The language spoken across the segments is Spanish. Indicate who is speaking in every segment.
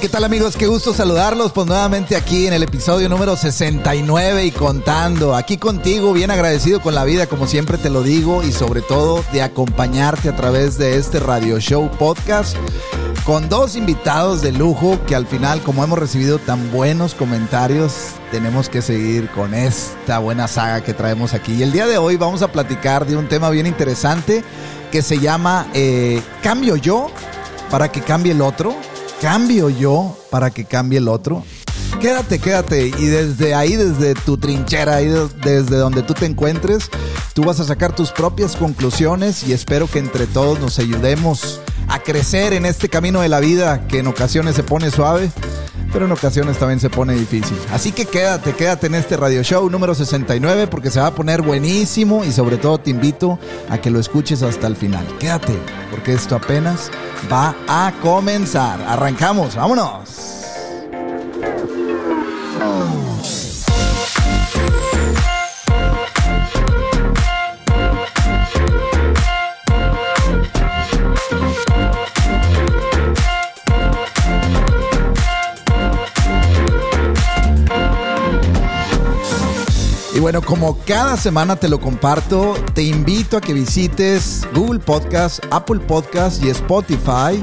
Speaker 1: ¿qué tal amigos? Qué gusto saludarlos pues nuevamente aquí en el episodio número 69 y contando. Aquí contigo, bien agradecido con la vida como siempre te lo digo y sobre todo de acompañarte a través de este radio show podcast con dos invitados de lujo que al final como hemos recibido tan buenos comentarios tenemos que seguir con esta buena saga que traemos aquí. Y el día de hoy vamos a platicar de un tema bien interesante que se llama eh, ¿Cambio yo para que cambie el otro? Cambio yo para que cambie el otro? Quédate, quédate. Y desde ahí, desde tu trinchera, desde donde tú te encuentres, tú vas a sacar tus propias conclusiones y espero que entre todos nos ayudemos a crecer en este camino de la vida que en ocasiones se pone suave, pero en ocasiones también se pone difícil. Así que quédate, quédate en este radio show número 69 porque se va a poner buenísimo y sobre todo te invito a que lo escuches hasta el final. Quédate, porque esto apenas va a comenzar. Arrancamos, vámonos. Bueno, como cada semana te lo comparto, te invito a que visites Google Podcast, Apple Podcast y Spotify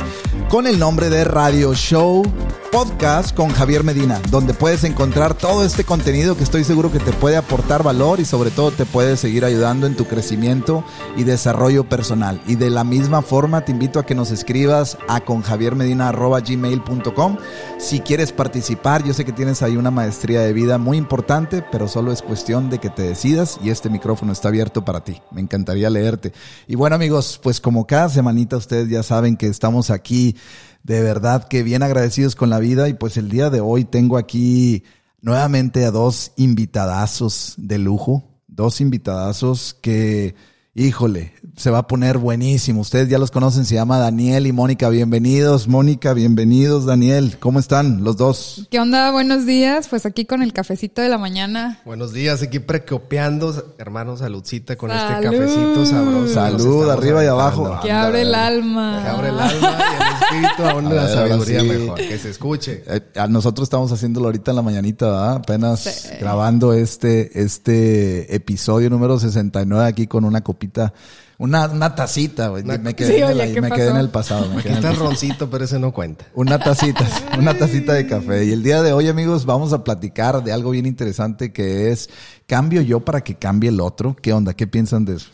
Speaker 1: con el nombre de Radio Show Podcast con Javier Medina, donde puedes encontrar todo este contenido que estoy seguro que te puede aportar valor y sobre todo te puede seguir ayudando en tu crecimiento y desarrollo personal. Y de la misma forma te invito a que nos escribas a conjaviermedina.gmail.com si quieres participar. Yo sé que tienes ahí una maestría de vida muy importante, pero solo es cuestión de que te decidas y este micrófono está abierto para ti. Me encantaría leerte. Y bueno amigos, pues como cada semanita ustedes ya saben que estamos aquí de verdad que bien agradecidos con la vida. Y pues el día de hoy tengo aquí nuevamente a dos invitadazos de lujo, dos invitadazos que, híjole, se va a poner buenísimo. Ustedes ya los conocen, se llama Daniel y Mónica. Bienvenidos, Mónica, bienvenidos, Daniel. ¿Cómo están los dos?
Speaker 2: ¿Qué onda? Buenos días. Pues aquí con el cafecito de la mañana.
Speaker 3: Buenos días, aquí precopiando, hermano, saludcita con este cafecito sabroso.
Speaker 1: Salud, arriba y abajo.
Speaker 2: Que abre el alma.
Speaker 3: Que abre el alma y el espíritu aún la sabiduría mejor. Que se escuche.
Speaker 1: Eh, nosotros estamos haciéndolo ahorita en la mañanita, ¿verdad? Apenas grabando este, este episodio número 69 aquí con una copita una, una tacita, güey. Me quedé, en, el, me quedé en el pasado.
Speaker 3: Me quedé está roncito, pero ese no cuenta.
Speaker 1: Una tacita, una tacita de café. Y el día de hoy, amigos, vamos a platicar de algo bien interesante que es ¿cambio yo para que cambie el otro? ¿Qué onda? ¿Qué piensan de eso?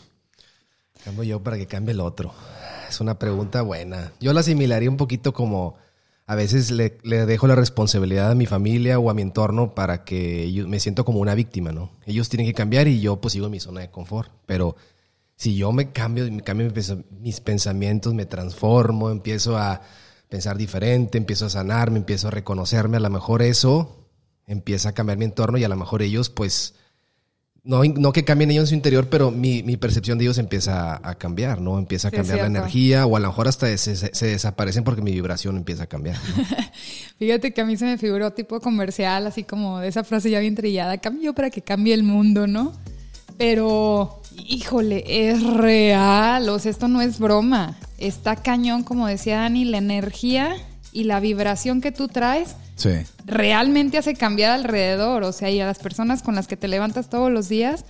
Speaker 3: ¿Cambio yo para que cambie el otro? Es una pregunta buena. Yo la asimilaría un poquito como a veces le, le, dejo la responsabilidad a mi familia o a mi entorno para que yo me siento como una víctima, ¿no? Ellos tienen que cambiar y yo pues sigo en mi zona de confort. Pero si yo me cambio, me cambio mis pensamientos, me transformo, empiezo a pensar diferente, empiezo a sanarme, empiezo a reconocerme, a lo mejor eso empieza a cambiar mi entorno y a lo mejor ellos, pues, no, no que cambien ellos en su interior, pero mi, mi percepción de ellos empieza a, cambiar, ¿no? Empieza a cambiar la energía o a lo mejor hasta se, se, desaparecen porque mi vibración empieza a cambiar.
Speaker 2: Fíjate que a mí se me figuró tipo comercial, así como de esa frase ya bien trillada, cambio para que cambie el mundo, ¿no? Pero híjole, es real, o sea, esto no es broma. Está cañón, como decía Dani, la energía y la vibración que tú traes sí. realmente hace cambiar alrededor, o sea, y a las personas con las que te levantas todos los días.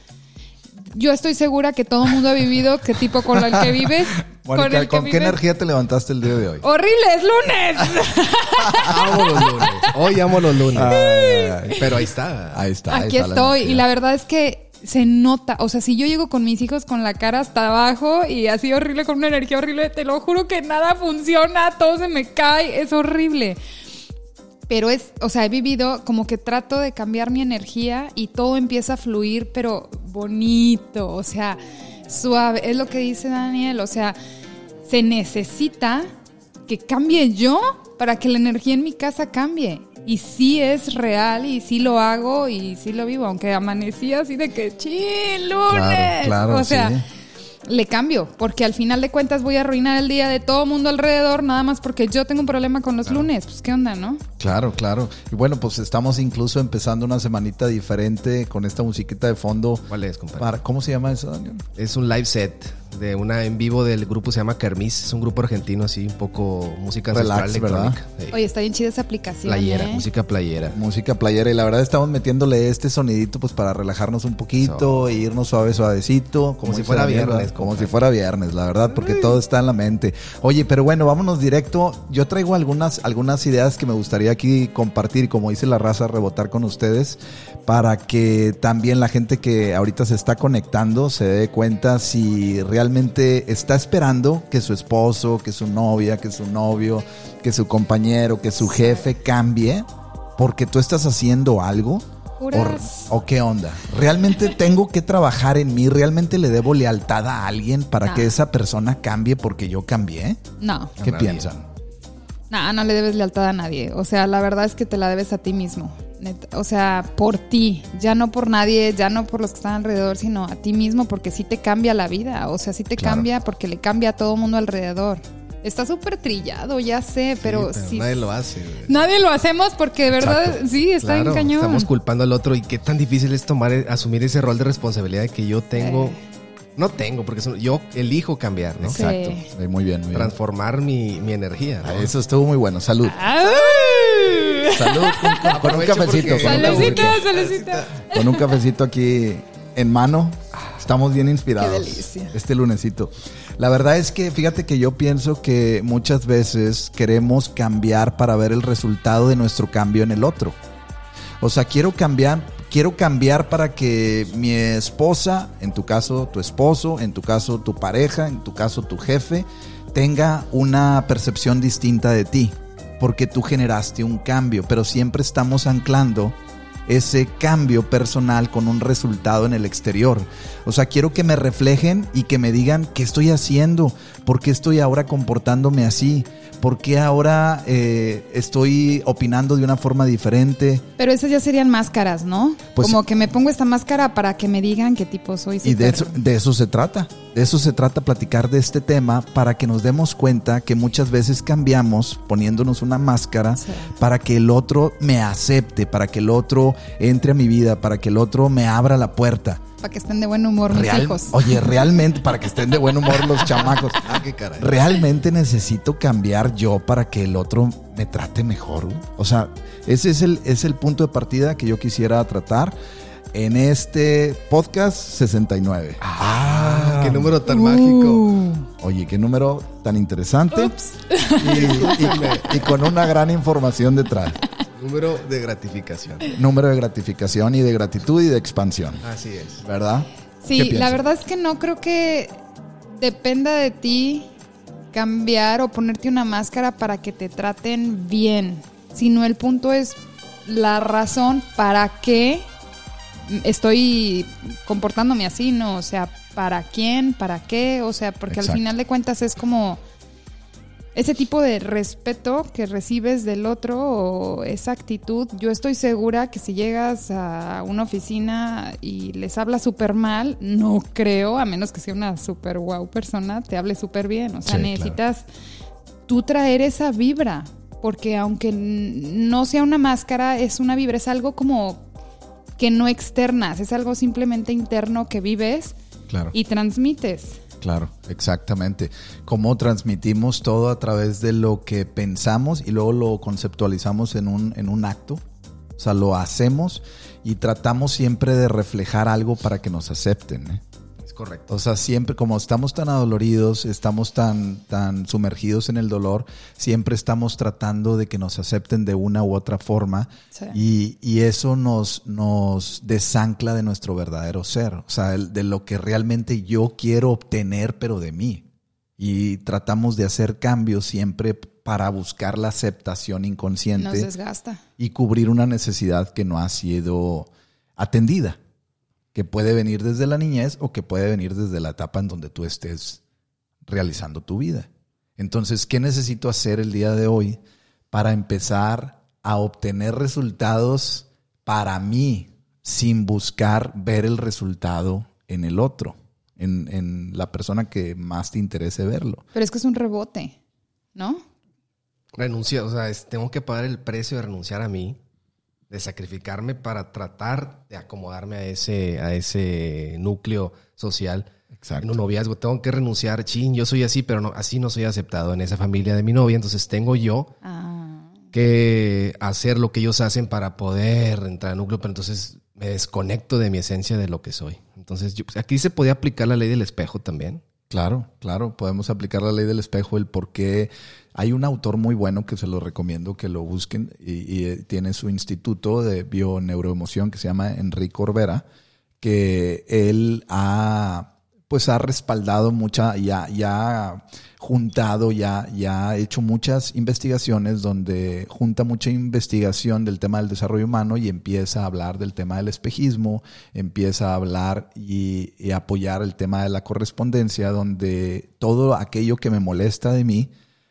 Speaker 2: Yo estoy segura que todo el mundo ha vivido qué tipo con el que vives.
Speaker 1: ¿con qué energía te levantaste el día de hoy?
Speaker 2: ¡Horrible! ¡Es lunes!
Speaker 3: amo los lunes. Hoy amo los lunes. Pero ahí está.
Speaker 1: Ahí está.
Speaker 2: Aquí estoy. Y la verdad es que se nota, o sea, si yo llego con mis hijos con la cara hasta abajo y así horrible, con una energía horrible, te lo juro que nada funciona, todo se me cae, es horrible. Pero es, o sea, he vivido como que trato de cambiar mi energía y todo empieza a fluir, pero bonito, o sea, suave. Es lo que dice Daniel, o sea, se necesita que cambie yo para que la energía en mi casa cambie y sí es real y sí lo hago y sí lo vivo, aunque amanecí así de que ¡Chil, lunes. Claro, o sea, le cambio, porque al final de cuentas voy a arruinar el día de todo mundo alrededor, nada más porque yo tengo un problema con los lunes. Pues qué onda, ¿no?
Speaker 1: Claro, claro. Y bueno, pues estamos incluso empezando una semanita diferente con esta musiquita de fondo.
Speaker 3: ¿Cuál es, compadre?
Speaker 1: ¿Cómo se llama eso, Daniel?
Speaker 3: Es un live set de una en vivo del grupo se llama Kermis. Es un grupo argentino así, un poco música
Speaker 1: Relax,
Speaker 3: ancestral
Speaker 1: ¿verdad?
Speaker 3: electrónica. Sí.
Speaker 2: Oye, está bien chida esa aplicación.
Speaker 3: Playera,
Speaker 2: ¿eh?
Speaker 3: música playera.
Speaker 1: Música playera y la verdad estamos metiéndole este sonidito pues para relajarnos un poquito e irnos suave suavecito como,
Speaker 3: si fuera viernes,
Speaker 1: como si fuera viernes la verdad porque todo está en la mente oye pero bueno vámonos directo yo traigo algunas algunas ideas que me gustaría aquí compartir como dice la raza rebotar con ustedes para que también la gente que ahorita se está conectando se dé cuenta si realmente está esperando que su esposo que su novia que su novio que su compañero que su jefe cambie porque tú estás haciendo algo? ¿O, o qué onda? ¿Realmente tengo que trabajar en mí? ¿Realmente le debo lealtad a alguien para
Speaker 2: No.
Speaker 1: que esa persona cambie porque yo cambié?
Speaker 2: No,
Speaker 1: ¿Qué piensan?
Speaker 2: no, no le debes lealtad a nadie. O sea, la verdad es que te la debes a ti mismo. Neta. O sea, por ti, ya no por nadie, ya no por los que están alrededor, sino a ti mismo, porque sí te cambia la vida. O sea, sí te
Speaker 1: Claro.
Speaker 2: cambia porque le cambia a todo mundo alrededor. Está súper trillado, ya sé, pero
Speaker 3: Sí,
Speaker 2: sí.
Speaker 3: nadie lo hace. güey.
Speaker 2: Nadie lo hacemos porque de verdad,
Speaker 1: Exacto.
Speaker 2: sí, está
Speaker 3: Claro,
Speaker 2: en cañón.
Speaker 3: Estamos culpando al otro y qué tan difícil es tomar, asumir ese rol de responsabilidad que yo tengo.
Speaker 2: Eh.
Speaker 3: No tengo, porque son- yo elijo cambiar, ¿no?
Speaker 1: Exacto. Sí, muy bien, muy bien.
Speaker 3: Transformar mi, mi energía. ¿no?
Speaker 1: Ah, Eso estuvo muy bueno. Salud.
Speaker 2: ¡Ay!
Speaker 1: Salud con, con- con un cafecito. cafecito.
Speaker 2: salecita.
Speaker 1: Con un cafecito aquí en mano. Estamos bien inspirados.
Speaker 2: Qué delicia.
Speaker 1: Este lunesito. La verdad es que fíjate que yo pienso que muchas veces queremos cambiar para ver el resultado de nuestro cambio en el otro. O sea, quiero cambiar, quiero cambiar para que mi esposa, en tu caso tu esposo, en tu caso tu pareja, en tu caso tu jefe, tenga una percepción distinta de ti, porque tú generaste un cambio, pero siempre estamos anclando ese cambio personal con un resultado en el exterior. O sea, quiero que me reflejen y que me digan qué estoy haciendo, por qué estoy ahora comportándome así, por qué ahora eh, estoy opinando de una forma diferente.
Speaker 2: Pero esas ya serían máscaras, ¿no?
Speaker 1: Pues-
Speaker 2: Como que me pongo esta máscara para que me digan qué tipo soy.
Speaker 1: Y de eso, de eso se trata. De eso se trata platicar de este tema para que nos demos cuenta que muchas veces cambiamos poniéndonos una máscara
Speaker 2: Sí.
Speaker 1: para que el otro me acepte, para que el otro entre a mi vida, para que el otro me abra la puerta.
Speaker 2: Para que estén de buen humor mis
Speaker 1: Real-
Speaker 2: hijos.
Speaker 1: Oye, realmente, para que estén de buen humor los chamacos.
Speaker 3: Ah, qué caray.
Speaker 1: ¿Realmente necesito cambiar yo para que el otro me trate mejor? O sea, ese es el, es el punto de partida que yo quisiera tratar en este podcast 69.
Speaker 3: Ah, qué número tan
Speaker 2: Uh.
Speaker 3: mágico.
Speaker 1: Oye, qué número tan interesante
Speaker 2: Ups.
Speaker 1: y, y- y con una gran información detrás.
Speaker 3: Número de gratificación.
Speaker 1: Número de gratificación y de gratitud y de expansión,
Speaker 3: Así es.
Speaker 1: ¿verdad?
Speaker 2: Sí,
Speaker 1: ¿Qué
Speaker 2: la verdad es que no creo que dependa de ti cambiar o ponerte una máscara para que te traten bien, sino el punto es la razón para qué estoy comportándome así, ¿no? O sea, ¿para quién? ¿Para qué? O sea, porque
Speaker 1: Exacto.
Speaker 2: al final de cuentas es como ese tipo de respeto que recibes del otro o esa actitud, yo estoy segura que si llegas a una oficina y les hablas súper mal, no creo, a menos que sea una súper wow persona, te hable súper bien. O sea,
Speaker 1: Sí,
Speaker 2: necesitas tú traer esa vibra, porque aunque no sea una máscara, es una vibra, es algo como que no externas, es algo simplemente interno que vives
Speaker 1: Claro.
Speaker 2: y transmites.
Speaker 1: Claro, exactamente. Cómo transmitimos todo a través de lo que pensamos y luego lo conceptualizamos en un, en un acto. O sea, lo hacemos y tratamos siempre de reflejar algo para que nos acepten. ¿eh?
Speaker 3: Correcto.
Speaker 1: O sea, siempre como estamos tan adoloridos, estamos tan, tan sumergidos en el dolor, siempre estamos tratando de que nos acepten de una u otra forma
Speaker 2: Sí.
Speaker 1: y, y eso nos, nos desancla de nuestro verdadero ser, o sea, el- de lo que realmente yo quiero obtener, pero de mí. Y tratamos de hacer cambios siempre para buscar la aceptación
Speaker 2: Nos
Speaker 1: inconsciente
Speaker 2: desgasta.
Speaker 1: y cubrir una necesidad que no ha sido atendida, que puede venir desde la niñez o que puede venir desde la etapa en donde tú estés realizando tu vida. Entonces, ¿qué necesito hacer el día de hoy para empezar a obtener resultados para mí sin buscar ver el resultado en el otro, en, en la persona que más te interese verlo?
Speaker 2: Pero es que es un rebote, ¿no?
Speaker 3: Renuncia, o sea, es- tengo que pagar el precio de renunciar a mí de sacrificarme para tratar de acomodarme a ese, a ese núcleo social.
Speaker 1: Exacto.
Speaker 3: En un noviazgo tengo que renunciar, chin, yo soy así, pero no, así no soy aceptado en esa familia de mi novia, entonces tengo yo
Speaker 2: Ah.
Speaker 3: que hacer lo que ellos hacen para poder entrar al núcleo, pero entonces me desconecto de mi esencia de lo que soy. Entonces, yo- aquí se podía aplicar la ley del espejo también.
Speaker 1: Claro, claro, podemos aplicar la ley del espejo, el por qué. Hay un autor muy bueno que se lo recomiendo que lo busquen y, y, eh, tiene su instituto de bioneuroemoción que se llama Enrique Orbera, que él ha pues ha respaldado mucha, ya, ya juntado, ya, ya ha hecho muchas investigaciones donde junta mucha investigación del tema del desarrollo humano y empieza a hablar del tema del espejismo, empieza a hablar y, y apoyar el tema de la correspondencia, donde todo aquello que me molesta de mí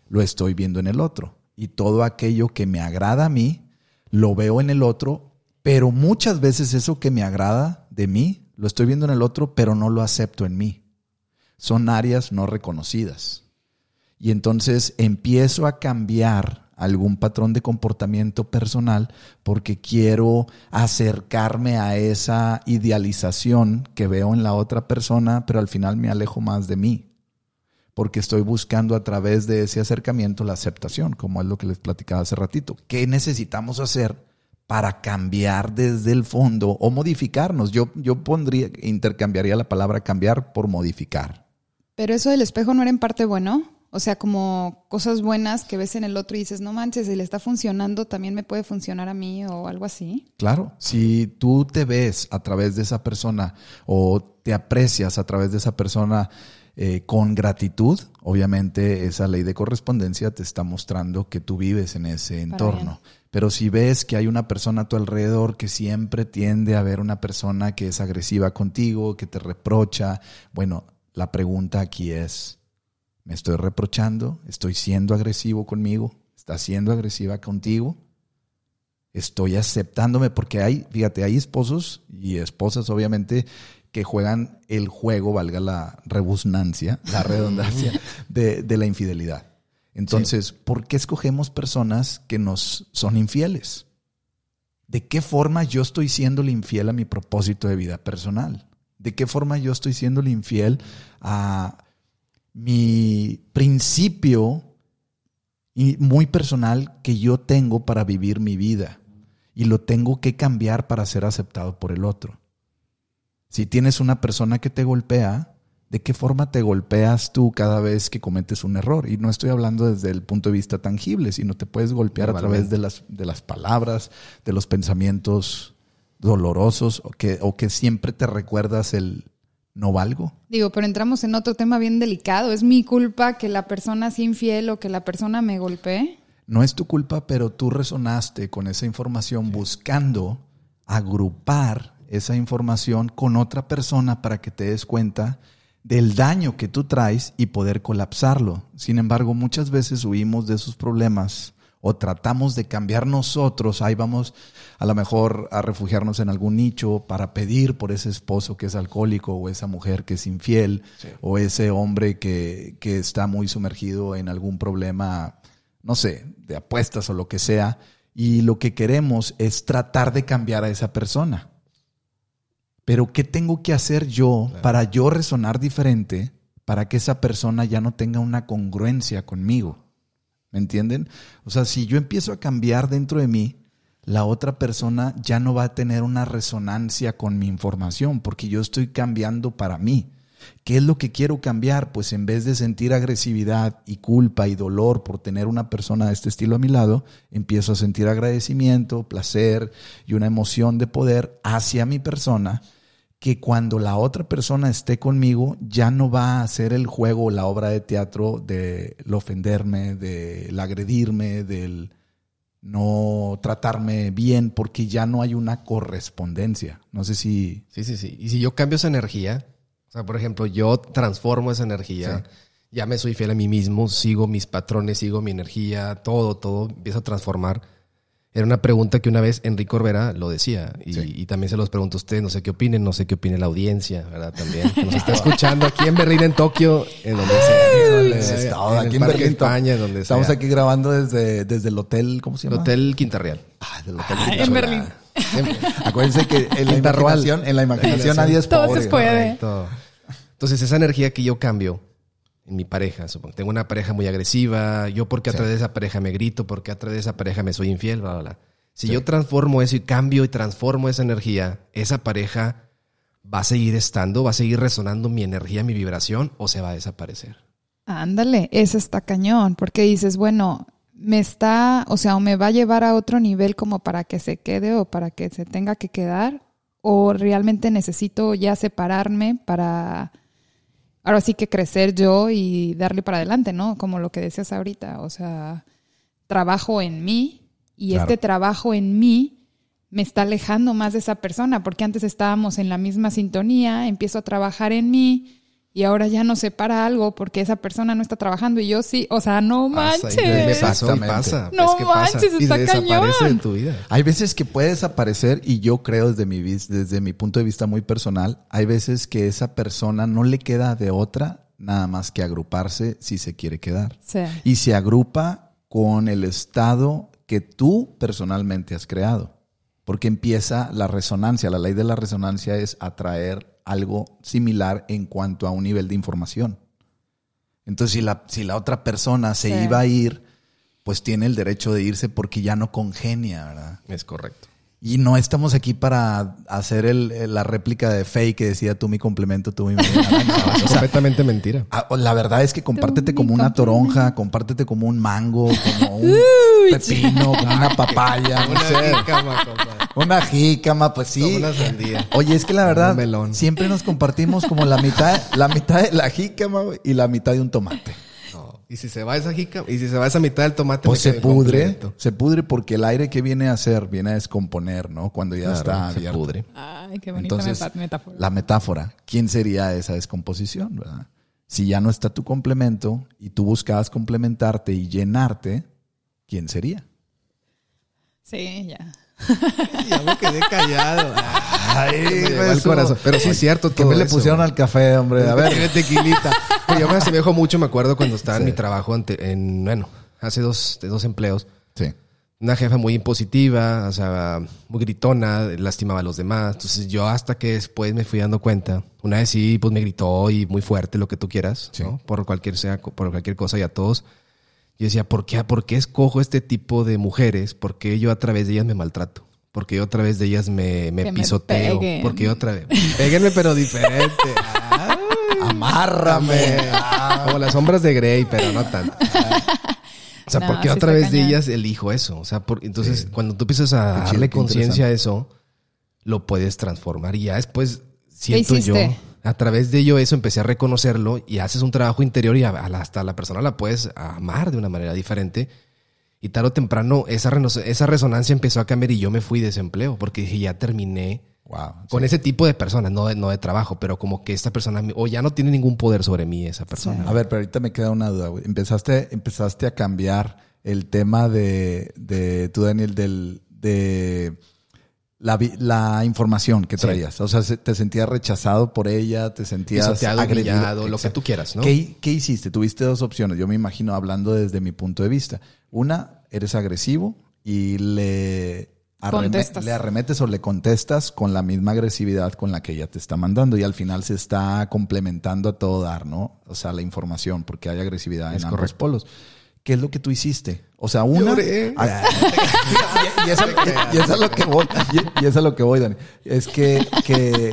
Speaker 1: lo estoy viendo en el otro y todo aquello que me agrada a mí lo veo en el otro, pero muchas veces eso que me agrada de mí lo estoy viendo en el otro, pero no lo acepto en mí. Son áreas no reconocidas. Y entonces empiezo a cambiar algún patrón de comportamiento personal porque quiero acercarme a esa idealización que veo en la otra persona, pero al final me alejo más de mí. Porque estoy buscando a través de ese acercamiento la aceptación, como es lo que les platicaba hace ratito. ¿Qué necesitamos hacer para cambiar desde el fondo o modificarnos? Yo, yo pondría, intercambiaría la palabra cambiar por modificar.
Speaker 2: Pero eso del espejo no era en parte bueno. O sea, como cosas buenas que ves en el otro y dices, no manches, si le está funcionando, también me puede funcionar a mí o algo así.
Speaker 1: Claro, si tú te ves a través de esa persona o te aprecias a través de esa persona eh, con gratitud, obviamente esa ley de correspondencia te está mostrando que tú vives en ese entorno. Pero si ves que hay una persona a tu alrededor que siempre tiende a ver una persona que es agresiva contigo, que te reprocha, bueno, la pregunta aquí es, ¿me estoy reprochando? ¿Estoy siendo agresivo conmigo? ¿Estás siendo agresiva contigo? estoy aceptándome porque hay, fíjate, hay esposos y esposas obviamente que juegan el juego, valga la rebusnancia, la redundancia de, de la infidelidad. Entonces, ¿por qué escogemos personas que nos son infieles? ¿De qué forma yo estoy siendo infiel a mi propósito de vida personal? ¿De qué forma yo estoy siendo infiel a mi principio y muy personal que yo tengo para vivir mi vida y lo tengo que cambiar para ser aceptado por el otro. Si tienes una persona que te golpea, ¿de qué forma te golpeas tú cada vez que cometes un error? Y no estoy hablando desde el punto de vista tangible, sino te puedes golpear a través de las, de las palabras, de los pensamientos dolorosos o que, o que siempre te recuerdas el no valgo.
Speaker 2: Digo, pero entramos en otro tema bien delicado. ¿Es mi culpa que la persona sea infiel o que la persona me golpee?
Speaker 1: No es tu culpa, pero tú resonaste con esa información buscando agrupar esa información con otra persona para que te des cuenta del daño que tú traes y poder colapsarlo. Sin embargo, muchas veces huimos de esos problemas o tratamos de cambiar nosotros, ahí vamos a lo mejor a refugiarnos en algún nicho para pedir por ese esposo que es alcohólico o esa mujer que es infiel sí. o ese hombre que, que está muy sumergido en algún problema no sé, de apuestas o lo que sea, y lo que queremos es tratar de cambiar a esa persona. Pero ¿qué tengo que hacer yo claro. para yo resonar diferente para que esa persona ya no tenga una congruencia conmigo? ¿Me entienden? O sea, si yo empiezo a cambiar dentro de mí, la otra persona ya no va a tener una resonancia con mi información porque yo estoy cambiando para mí. ¿Qué es lo que quiero cambiar? Pues en vez de sentir agresividad y culpa y dolor por tener una persona de este estilo a mi lado, empiezo a sentir agradecimiento, placer y una emoción de poder hacia mi persona que cuando la otra persona esté conmigo ya no va a ser el juego o la obra de teatro del ofenderme, del agredirme, del no tratarme bien, porque ya no hay una correspondencia. No sé si...
Speaker 3: Sí, sí, sí. Y si yo cambio esa energía, o sea, por ejemplo, yo transformo esa energía, sí. ya me soy fiel a mí mismo, sigo mis patrones, sigo mi energía, todo, todo empieza a transformar. Era una pregunta que una vez Enrique Orbera lo decía y, sí. y, también se los pregunto a ustedes, no sé qué opinen, no sé qué opine la audiencia, ¿verdad? También que nos está escuchando aquí en Berlín, en Tokio, en donde sea.
Speaker 1: En Todo, aquí en Berlín,
Speaker 3: España, donde
Speaker 1: Estamos
Speaker 3: sea.
Speaker 1: aquí grabando desde, desde el hotel, ¿cómo se llama?
Speaker 3: El Hotel Quinta Real.
Speaker 1: Ah, del Hotel
Speaker 2: Ay,
Speaker 1: Quinta.
Speaker 2: en Berlín.
Speaker 1: Acuérdense que en la imaginación, en la imaginación nadie es
Speaker 2: Todo
Speaker 1: pobre.
Speaker 2: se puede.
Speaker 3: Correcto. Entonces, esa energía que yo cambio en mi pareja, supongo, tengo una pareja muy agresiva, yo porque a
Speaker 1: Sí.
Speaker 3: través de esa pareja me grito, porque a través de esa pareja me soy infiel, bla, bla, bla. Si yo transformo eso y cambio y transformo esa energía, esa pareja va a seguir estando, va a seguir resonando mi energía, mi vibración, o se va a desaparecer.
Speaker 2: Ándale, eso está cañón, porque dices, bueno, me está, o sea, o me va a llevar a otro nivel como para que se quede o para que se tenga que quedar, o realmente necesito ya separarme para, ahora sí que crecer yo y darle para adelante, ¿no? Como lo que decías ahorita, o sea, trabajo en mí y
Speaker 1: Claro.
Speaker 2: este trabajo en mí me está alejando más de esa persona, porque antes estábamos en la misma sintonía, empiezo a trabajar en mí y ahora ya no se para algo porque esa persona no está trabajando y yo sí, o sea, no
Speaker 3: Pasa,
Speaker 2: manches.
Speaker 3: y me pasó y
Speaker 1: Exactamente.
Speaker 3: pasa.
Speaker 2: No
Speaker 3: es que pasa,
Speaker 2: manches,
Speaker 3: y
Speaker 2: está
Speaker 3: desaparece
Speaker 2: cañón.
Speaker 3: de tu vida.
Speaker 1: Hay veces que puede desaparecer y yo creo desde mi, desde mi punto de vista muy personal, hay veces que esa persona no le queda de otra nada más que agruparse si se quiere quedar.
Speaker 2: Sí.
Speaker 1: Y se agrupa con el estado que tú personalmente has creado. Porque empieza la resonancia. La ley de la resonancia es atraer algo similar en cuanto a un nivel de información. Entonces, si la, si la otra persona se
Speaker 2: Sí.
Speaker 1: iba a ir, pues tiene el derecho de irse porque ya no congenia, ¿verdad?
Speaker 3: Es correcto.
Speaker 1: Y no estamos aquí para hacer el- la réplica de Faye que decía tú mi complemento, tú mi media naranja.
Speaker 3: Es
Speaker 1: O sea,
Speaker 3: completamente mentira.
Speaker 1: ah, la verdad es que compártete
Speaker 2: Tú
Speaker 1: como una toronja, compártete como un mango, como un pepino, como una papaya, no sé. Una jícama, pues sí.
Speaker 3: Como una sandía.
Speaker 1: Oye, es que la verdad,
Speaker 3: Un melón.
Speaker 1: siempre nos compartimos como la mitad, la mitad de la jícama güey, y la mitad de un tomate.
Speaker 3: No. Y si se va esa jica, y si se va esa mitad del tomate,
Speaker 1: Pues se pudre, se pudre porque el aire que viene a hacer, viene a descomponer, ¿no? Cuando ya
Speaker 3: Claro,
Speaker 1: está
Speaker 3: se
Speaker 1: abierto.
Speaker 3: pudre.
Speaker 2: Ay, qué bonita
Speaker 1: Entonces,
Speaker 2: metáfora.
Speaker 1: la metáfora, ¿quién sería esa descomposición, verdad? Si ya no está tu complemento y tú buscabas complementarte y llenarte, ¿quién sería?
Speaker 2: Sí, ya.
Speaker 3: Ya me quedé callado.
Speaker 1: Ay,
Speaker 3: me al corazón. Pero sí es cierto
Speaker 1: ¿Qué
Speaker 3: todo
Speaker 1: me le pusieron al café, hombre? A ver.
Speaker 3: Tiene tequilita. Pero yo me asemejo mucho, me acuerdo cuando estaba en mi trabajo ante- en, bueno, hace dos, de dos empleos.
Speaker 1: Sí.
Speaker 3: Una jefa muy impositiva, o sea, muy gritona, lastimaba a los demás. Entonces yo hasta que después me fui dando cuenta. Una vez sí, pues me gritó y muy fuerte lo que tú quieras,
Speaker 1: Sí.
Speaker 3: ¿no? Por cualquier sea, por cualquier cosa y a todos. Yo decía, ¿por qué, ¿por qué escojo este tipo de mujeres? ¿Por qué yo a través de ellas me maltrato? ¿Por qué yo a través de ellas me, me
Speaker 2: Que me
Speaker 3: pisoteo?
Speaker 2: peguen.
Speaker 3: ¿Por qué yo otra vez? Péguenme pero diferente. Ay.
Speaker 1: Amárrame.
Speaker 3: Como las sombras de Grey, pero no tanto. O sea,
Speaker 2: No,
Speaker 3: ¿por qué
Speaker 2: sí
Speaker 3: a
Speaker 2: está
Speaker 3: través de ellas elijo eso? O sea, por- entonces cuando tú empiezas a darle conciencia a eso, lo puedes transformar. Y ya después siento yo? A través de ello eso empecé a reconocerlo y haces un trabajo interior y a- a la- hasta la persona la puedes amar de una manera diferente. Y tarde o temprano esa, esa resonancia empezó a cambiar y yo me fui de ese empleo porque dije, ya terminé
Speaker 1: Wow.
Speaker 3: con ese tipo de personas, no de, no de trabajo, pero como que esta persona, o ya no tiene ningún poder sobre mí esa persona.
Speaker 1: A ver, pero ahorita me queda una duda, güey. Empezaste, empezaste a cambiar el tema de, de tú, Daniel, del, de la, la información que
Speaker 3: Sí.
Speaker 1: traías. O sea, se- te sentías rechazado por ella, te sentías
Speaker 3: Pisoteado,
Speaker 1: agredido.
Speaker 3: humillado, lo que tú quieras, ¿no?
Speaker 1: ¿Qué, qué hiciste? Tuviste dos opciones. Yo me imagino hablando desde mi punto de vista. Una, eres agresivo y le, arreme-
Speaker 2: Contestas.
Speaker 1: le arremetes o le contestas con la misma agresividad con la que ella te está mandando y al final se está complementando a todo dar, ¿no? O sea, la información, porque hay agresividad
Speaker 3: Es
Speaker 1: en ambos
Speaker 3: correcto.
Speaker 1: polos. ¿Qué es lo que tú hiciste? O sea, una...
Speaker 3: Lloré.
Speaker 1: Y, y es lo que voy, y, es lo que voy, Dani. Es que, que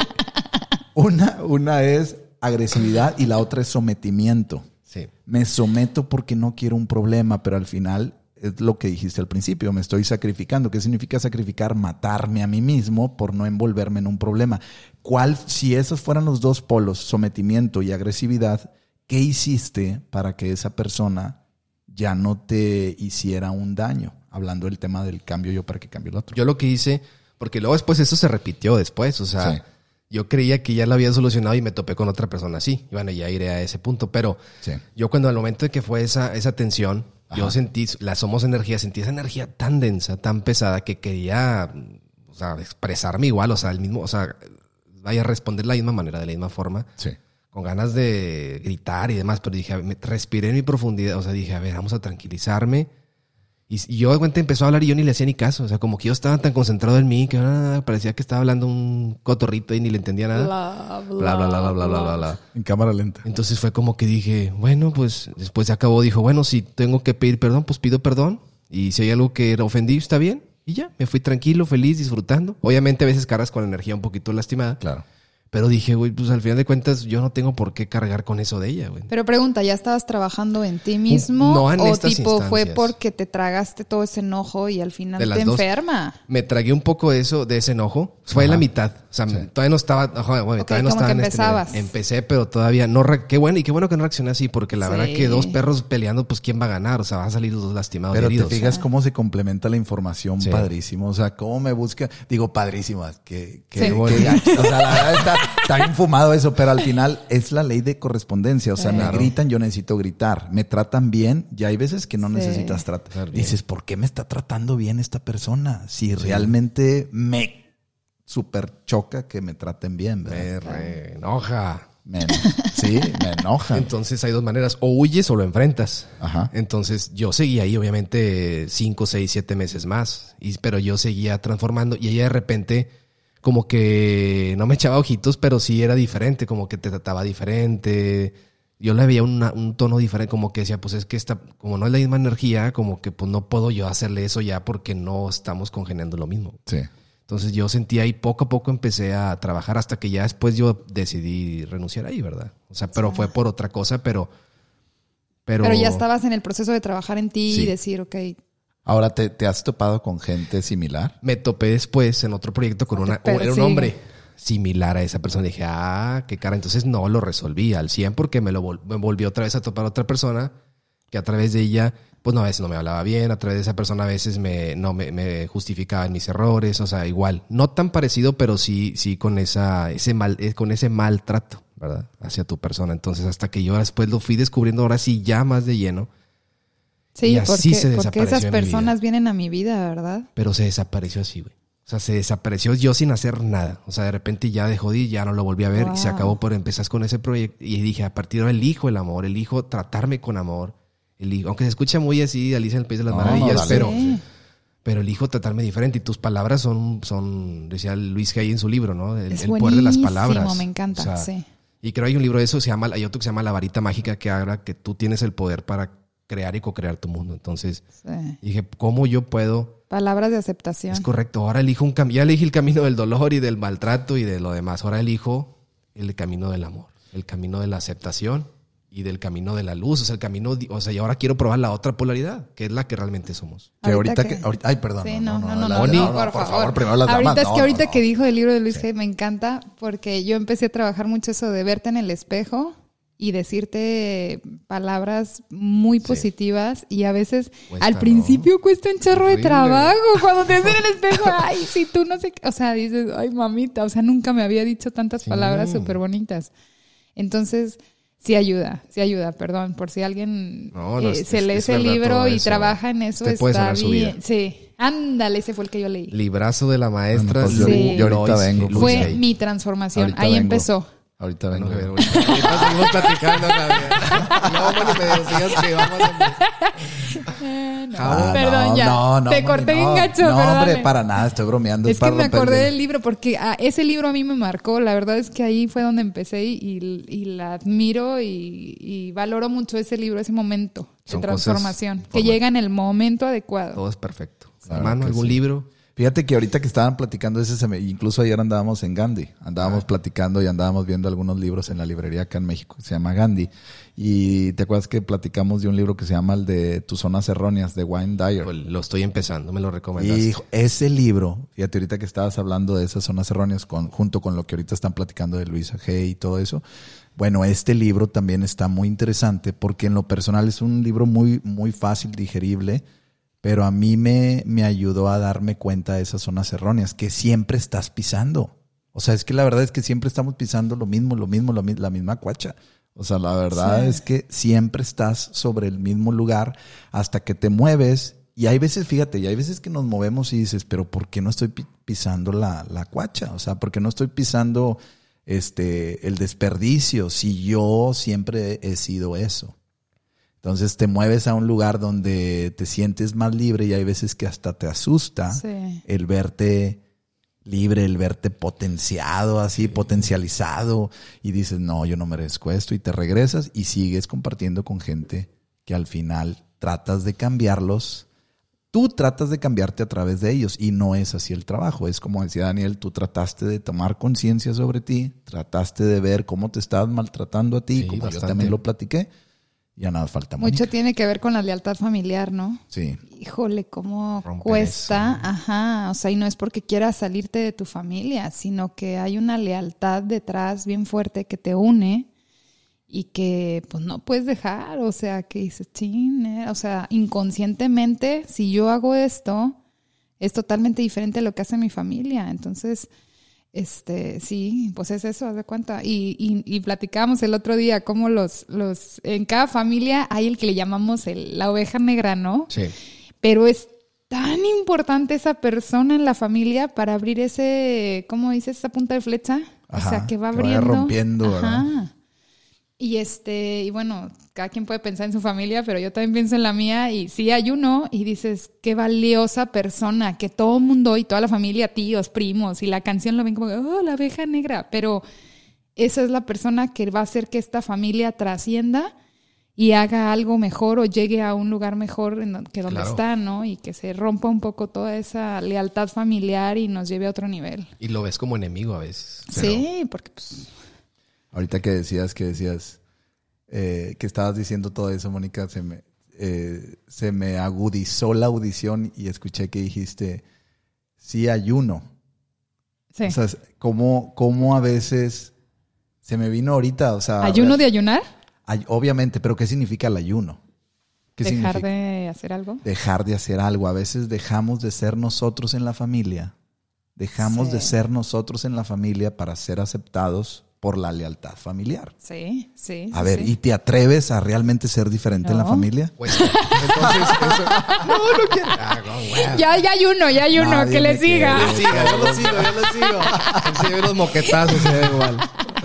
Speaker 1: una, una es agresividad y la otra es sometimiento.
Speaker 3: Sí.
Speaker 1: Me someto porque no quiero un problema, pero al final es lo que dijiste al principio, me estoy sacrificando. ¿Qué significa sacrificar? Matarme a mí mismo por no envolverme en un problema. ¿Cuál, si esos fueran los dos polos, sometimiento y agresividad, qué hiciste para que esa persona ya no te hiciera un daño? Hablando del tema del cambio yo para que cambie el otro.
Speaker 3: Yo lo que hice, porque luego después eso se repitió después, o sea,
Speaker 1: Sí.
Speaker 3: yo creía que ya lo había solucionado y me topé con otra persona así. Y bueno, ya iré a ese punto, pero
Speaker 1: Sí.
Speaker 3: yo cuando al momento de que fue esa, esa tensión, yo sentí, la somos energía, sentí esa energía tan densa, tan pesada que quería, o sea, expresarme igual, o sea, el mismo, o sea, vaya a responder de la misma manera, de la misma forma.
Speaker 1: Sí.
Speaker 3: Con ganas de gritar y demás, pero dije, me respiré en mi profundidad, o sea, dije, a ver, vamos a tranquilizarme Y, y yo de cuenta empezó a hablar y yo ni le hacía ni caso. O sea, como que yo estaba tan concentrado en mí que ah, parecía que estaba hablando un cotorrito y ni le entendía nada.
Speaker 2: Bla,
Speaker 3: Bla, bla, bla, bla, bla, bla, bla, bla.
Speaker 1: En cámara lenta.
Speaker 3: Entonces fue como que dije, bueno, pues después se acabó. Dijo, bueno, si tengo que pedir perdón, pues pido perdón. Y si hay algo que ofendí, está bien. Y ya, me fui tranquilo, feliz, disfrutando. Obviamente a veces cargas con la energía un poquito lastimada.
Speaker 1: Claro.
Speaker 3: Pero dije, güey, pues al final de cuentas yo no tengo por qué cargar con eso de ella, güey.
Speaker 2: Pero pregunta, ¿ya estabas trabajando en ti mismo?
Speaker 3: No en
Speaker 2: ¿O
Speaker 3: estas
Speaker 2: tipo fue porque te tragaste todo ese enojo y al final
Speaker 3: De las
Speaker 2: te
Speaker 3: dos.
Speaker 2: enferma?
Speaker 3: Me tragué un poco de eso, de ese enojo. Fue la mitad. O sea, todavía no estaba, ajá, güey, todavía no
Speaker 2: como
Speaker 3: estaba
Speaker 2: que
Speaker 3: en este
Speaker 2: empezabas.
Speaker 3: nivel. Empecé, pero todavía no. re- Qué bueno, y qué bueno que no reaccioné así, porque la
Speaker 2: Sí.
Speaker 3: verdad que dos perros peleando, pues quién va a ganar. O sea, van a salir los dos lastimados.
Speaker 1: Pero te
Speaker 3: heridos.
Speaker 1: fijas cómo se complementa la información,
Speaker 3: Sí.
Speaker 1: padrísimo. O sea, cómo me busca. Digo, padrísimo. Que, que,
Speaker 2: Sí.
Speaker 1: que. O sea, la verdad está, está bien fumado eso, pero al final es la ley de correspondencia. O sea, me gritan, yo necesito gritar. Me tratan bien, y hay veces que no
Speaker 2: Sí.
Speaker 1: necesitas tratar. Dices, ¿por qué me está tratando bien esta persona? Si realmente me super choca que me traten bien, ¿verdad?
Speaker 3: Me re enoja.
Speaker 1: Me- sí, me enoja.
Speaker 3: Entonces hay dos maneras, o huyes o lo enfrentas.
Speaker 1: Ajá.
Speaker 3: Entonces yo seguí ahí obviamente cinco, seis, siete meses más, y, pero yo seguía transformando y ella de repente como que no me echaba ojitos, pero sí era diferente, como que te trataba diferente. Yo le veía una- un tono diferente, como que decía, pues es que esta, como no es la misma energía, como que pues no puedo yo hacerle eso ya porque no estamos congeniando lo mismo.
Speaker 1: Sí.
Speaker 3: Entonces yo sentí ahí poco a poco empecé a trabajar hasta que ya después yo decidí renunciar ahí, ¿verdad? O sea, pero fue por otra cosa, pero... Pero,
Speaker 2: Pero ya estabas en el proceso de trabajar en ti
Speaker 1: Sí.
Speaker 2: y decir, ok,
Speaker 1: Ahora, ¿te, te has topado con gente similar?
Speaker 3: Me topé después en otro proyecto con
Speaker 2: Te
Speaker 3: una... Era un hombre similar a esa persona. dije, ah, qué cara. Entonces no lo resolví al 100 porque me lo vol- me volvió otra vez a topar otra persona que a través de ella, pues no, a veces no me hablaba bien, a través de esa persona a veces me, no, me, me justificaba en mis errores, o sea, igual. No tan parecido, pero sí, sí con, esa, ese mal, eh, con ese maltrato, ¿verdad? Hacia tu persona. Entonces hasta que yo después lo fui descubriendo ahora sí ya más de lleno,
Speaker 2: sí,
Speaker 3: Y así
Speaker 2: porque,
Speaker 3: se
Speaker 2: porque
Speaker 3: desapareció
Speaker 2: esas
Speaker 3: de mi vida.
Speaker 2: personas vienen a mi vida, ¿verdad?
Speaker 3: pero se desapareció así, güey. O sea, se desapareció yo sin hacer nada. O sea, de repente ya dejó de ir, ya no lo volví a ver y se acabó por empezar con ese proyecto. Y dije, a partir de ahora elijo el amor, elijo tratarme con amor. Elijo, aunque se escucha muy así, Alicia en el País de las
Speaker 1: No, no,
Speaker 3: Maravillas,
Speaker 1: dale.
Speaker 3: pero,
Speaker 2: Sí.
Speaker 3: pero elijo tratarme diferente. Y tus palabras son, son decía Luis Hay en su libro, ¿no? El,
Speaker 2: Es
Speaker 3: el poder de las palabras.
Speaker 2: me encanta,
Speaker 3: O sea,
Speaker 2: sí.
Speaker 3: Y creo hay un libro de eso, se llama, hay otro que se llama La varita mágica que habla que tú tienes el poder para crear y co-crear tu mundo. Entonces
Speaker 2: sí.
Speaker 3: dije, ¿cómo yo puedo
Speaker 2: Palabras de aceptación.
Speaker 3: es correcto. Ahora elijo un camino. Ya elegí el camino del dolor y del maltrato y de lo demás. Ahora elijo el camino del amor, el camino de la aceptación y del camino de la luz. O sea, el camino. O sea, y ahora quiero probar la otra polaridad, que es la que realmente somos.
Speaker 1: Que
Speaker 2: Ahorita
Speaker 1: ahorita,
Speaker 2: que-
Speaker 1: que, ahorita- ay, perdón.
Speaker 2: Sí, no, no, no, no,
Speaker 1: adelante.
Speaker 2: no,
Speaker 3: Moni.
Speaker 2: por, favor.
Speaker 1: primero las
Speaker 2: Ahorita
Speaker 1: damas.
Speaker 2: es
Speaker 1: No,
Speaker 2: que ahorita
Speaker 1: no,
Speaker 2: que
Speaker 1: no.
Speaker 2: dijo el libro de Luis Hay me encanta porque yo empecé a trabajar mucho eso de verte en el espejo y decirte palabras muy positivas y a veces
Speaker 3: Cuesta,
Speaker 2: al
Speaker 3: ¿no?
Speaker 2: principio cuesta un chorro de trabajo cuando te ves en el espejo, ay, si tú no sé, qué", o sea, dices, ay, mamita, o sea, nunca me había dicho tantas
Speaker 3: Sí.
Speaker 2: palabras súper bonitas. Entonces, sí ayuda, sí ayuda, perdón, por si alguien
Speaker 3: No, no,
Speaker 2: eh,
Speaker 3: es-
Speaker 2: se lee
Speaker 3: es
Speaker 2: ese libro y
Speaker 3: eso.
Speaker 2: trabaja en eso,
Speaker 3: Te puede
Speaker 2: está bien.
Speaker 3: vida.
Speaker 2: Sí, ándale, ese fue el que yo leí.
Speaker 3: Librazo de la maestra.
Speaker 1: Pues
Speaker 2: yo- yo
Speaker 1: ahorita vengo.
Speaker 3: Luis
Speaker 2: Fue mi transformación,
Speaker 1: Ahorita
Speaker 2: ahí
Speaker 1: vengo.
Speaker 2: empezó.
Speaker 1: Ahorita
Speaker 3: Bueno,
Speaker 1: vengo.
Speaker 3: ver, ahorita- seguimos platicando. Javier. No, Moni, me decías que vamos a...
Speaker 1: Ah,
Speaker 2: Perdón,
Speaker 1: no,
Speaker 2: ya.
Speaker 1: no, no,
Speaker 2: Te corté
Speaker 1: no.
Speaker 2: bien gacho,
Speaker 1: No, hombre, para nada, estoy bromeando.
Speaker 2: Es que me acordé del libro porque ah, ese libro a mí me marcó. La verdad es que ahí fue donde empecé y, y- y la admiro y, y valoro mucho ese libro, ese momento
Speaker 3: Son
Speaker 2: de transformación que llega en el momento adecuado.
Speaker 3: Todo es perfecto.
Speaker 1: Claro
Speaker 3: Hermano, ¿algún
Speaker 1: sí.
Speaker 3: libro?
Speaker 1: Fíjate que ahorita que estaban platicando ese, se me- incluso ayer andábamos en Gandhi, andábamos
Speaker 3: Ah.
Speaker 1: platicando y andábamos viendo algunos libros en la librería acá en México que se llama Gandhi. Y te acuerdas que platicamos de un libro que se llama el de Tus zonas erróneas de Wayne Dyer.
Speaker 3: Pues lo estoy empezando, me lo recomendaste.
Speaker 1: Y ese libro, fíjate ahorita que estabas hablando de esas zonas erróneas con, junto con lo que ahorita están platicando de Luisa G y todo eso. Bueno, este libro también está muy interesante porque en lo personal es un libro muy, muy fácil, digerible, pero a mí me, me ayudó a darme cuenta de esas zonas erróneas que siempre estás pisando. O sea, es que la verdad es que siempre estamos pisando lo mismo, lo mismo, lo mi- la misma cuacha. O sea, la verdad
Speaker 2: Sí.
Speaker 1: es que siempre estás sobre el mismo lugar hasta que te mueves. Y hay veces, fíjate, y hay veces que nos movemos y dices, pero ¿por qué no estoy pi- pisando la, la cuacha? O sea, ¿por qué no estoy pisando este, el desperdicio si yo siempre he sido eso? Entonces te mueves a un lugar donde te sientes más libre y hay veces que hasta te asusta
Speaker 2: Sí.
Speaker 1: el verte libre, el verte potenciado, así, potencializado, y dices, no, yo no merezco esto, y te regresas y sigues compartiendo con gente que al final tratas de cambiarlos. Tú tratas de cambiarte a través de ellos y no es así el trabajo. Es como decía Daniel, tú trataste de tomar conciencia sobre ti, trataste de ver cómo te estabas maltratando a ti,
Speaker 3: Sí,
Speaker 1: como yo también lo platiqué. Ya nada falta
Speaker 2: Mucho
Speaker 1: Mónica.
Speaker 2: tiene que ver con la lealtad familiar, ¿no?
Speaker 1: Sí.
Speaker 2: Híjole, cómo
Speaker 3: Romper
Speaker 2: cuesta. Ajá. O sea, y no es porque quieras salirte de tu familia, sino que hay una lealtad detrás bien fuerte que te une y que pues no puedes dejar. O sea, que dices, "Chin, eh", o sea, inconscientemente, si yo hago esto, es totalmente diferente a lo que hace mi familia. Entonces, este, sí, pues es eso, haz de cuenta. Y, y, y platicábamos el otro día cómo los, los, en cada familia hay el que le llamamos el, la oveja negra, ¿no?
Speaker 3: Sí.
Speaker 2: Pero es tan importante esa persona en la familia para abrir ese, ¿cómo dices? Esa punta de flecha.
Speaker 1: Ajá,
Speaker 2: o sea, que va
Speaker 1: que vaya
Speaker 2: abriendo.
Speaker 1: rompiendo,
Speaker 2: Ajá.
Speaker 1: ¿verdad?
Speaker 2: Y este, y bueno, cada quien puede pensar en su familia, pero yo también pienso en la mía y sí hay uno y dices, qué valiosa persona, que todo el mundo y toda la familia, tíos, primos y la canción lo ven como, oh, la abeja negra, pero esa es la persona que va a hacer que esta familia trascienda y haga algo mejor o llegue a un lugar mejor que donde
Speaker 3: Claro.
Speaker 2: está, ¿no? Y que se rompa un poco toda esa lealtad familiar y nos lleve a otro nivel.
Speaker 3: Y lo ves como enemigo a veces. Pero
Speaker 2: Sí, porque pues,
Speaker 1: Ahorita que decías, que decías, eh, que estabas diciendo todo eso, Mónica, se me, eh, se me agudizó la audición y escuché que dijiste, sí ayuno.
Speaker 2: sí.
Speaker 1: O sea, ¿cómo, cómo a veces se me vino ahorita? O sea,
Speaker 2: ¿Ayuno de ayunar?
Speaker 1: Ay- obviamente, pero ¿qué significa el ayuno? ¿Qué
Speaker 2: ¿Dejar
Speaker 1: significa?
Speaker 2: de hacer algo?
Speaker 1: Dejar de hacer algo. A veces dejamos de ser nosotros en la familia. Dejamos
Speaker 2: Sí.
Speaker 1: de ser nosotros en la familia para ser aceptados por la lealtad familiar.
Speaker 2: Sí, sí.
Speaker 1: A
Speaker 2: sí,
Speaker 1: ver,
Speaker 2: sí.
Speaker 1: ¿y te atreves a realmente ser diferente en la familia?
Speaker 3: Pues, entonces, eso. No, no quiero. Ah, no, bueno.
Speaker 2: Ya, ya hay uno, ya hay uno,
Speaker 1: Nadie
Speaker 2: que le siga.
Speaker 3: Siga, yo lo sigo, yo lo sigo. Los moquetazos, se da igual.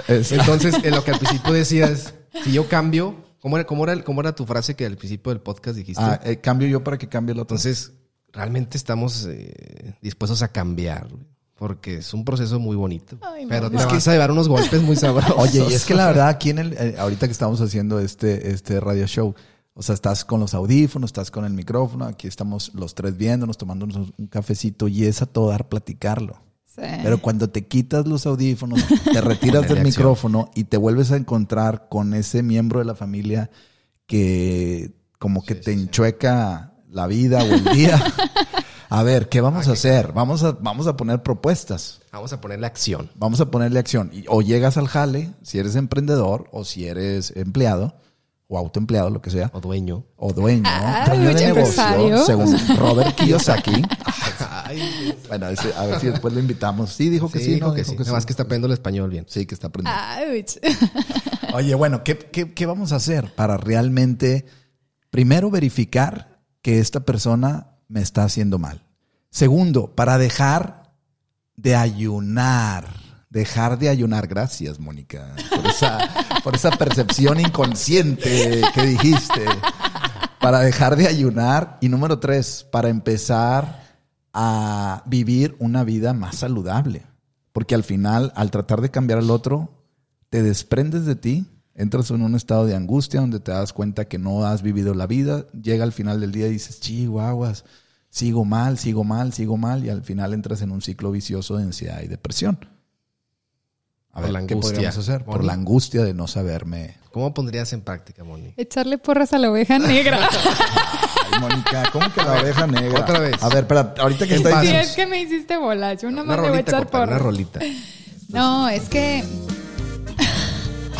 Speaker 3: Entonces, en lo que al principio decías, si yo cambio, ¿cómo era, cómo era, cómo era tu frase que al principio del podcast dijiste?
Speaker 1: Ah, eh, cambio yo para que cambie el otro.
Speaker 3: Entonces, realmente estamos eh, dispuestos a cambiar, porque es un proceso muy bonito.
Speaker 2: Ay, no,
Speaker 3: pero
Speaker 2: no.
Speaker 3: te vas a llevar unos golpes muy sabrosos.
Speaker 1: Oye, y es que la verdad, aquí en el, eh, ahorita que estamos haciendo este, este radio show, o sea, estás con los audífonos, estás con el micrófono, aquí estamos los tres viéndonos, tomándonos un cafecito y es a todo dar platicarlo.
Speaker 2: Sí.
Speaker 1: Pero cuando te quitas los audífonos, te retiras del micrófono y te vuelves a encontrar con ese miembro de la familia que como que te enchueca la vida o el día. A ver, ¿qué vamos a hacer? Vamos a, vamos a poner propuestas.
Speaker 3: Vamos a ponerle acción.
Speaker 1: Vamos a ponerle acción. Y- O llegas al jale, si eres emprendedor o si eres empleado o autoempleado, lo que sea,
Speaker 3: O dueño.
Speaker 1: o dueño,
Speaker 2: Ah,
Speaker 1: dueño de negocio,
Speaker 2: empresario.
Speaker 1: según Robert Kiyosaki. Bueno, ese- a ver si después lo invitamos. Sí, dijo que sí,
Speaker 3: dijo
Speaker 1: ¿no?
Speaker 3: que
Speaker 1: Dijo
Speaker 3: sí.
Speaker 1: que
Speaker 3: Nada más que está aprendiendo el español bien.
Speaker 1: Sí, que está aprendiendo.
Speaker 2: Ay,
Speaker 1: Oye, bueno, ¿qué, qué, qué vamos a hacer para realmente, primero, verificar que esta persona me está haciendo mal? Segundo, para dejar de ayunar. Dejar de ayunar. Gracias, Mónica, por esa, percepción inconsciente que dijiste. Para dejar de ayunar. Y número tres, para empezar a vivir una vida más saludable. Porque al final, al tratar de cambiar al otro, te desprendes de ti, entras en un estado de angustia donde te das cuenta que no has vivido la vida, llega al final del día y dices, chihuahuas, sigo mal, sigo mal, sigo mal, y al final entras en un ciclo vicioso de ansiedad y depresión. A ver, ¿qué podríamos hacer? Por la angustia de no saberme.
Speaker 3: ¿Cómo pondrías en práctica, Moni?
Speaker 2: Echarle porras a la oveja negra.
Speaker 1: Ay, Mónica, ¿cómo que la oveja negra?
Speaker 3: Otra vez.
Speaker 1: A ver, espera, ahorita que está
Speaker 3: pasos.
Speaker 2: Sí,
Speaker 1: diciendo...
Speaker 2: es que me hiciste bolas. Yo más le voy a echar
Speaker 3: una
Speaker 2: porras.
Speaker 3: rolita.
Speaker 2: No, es que,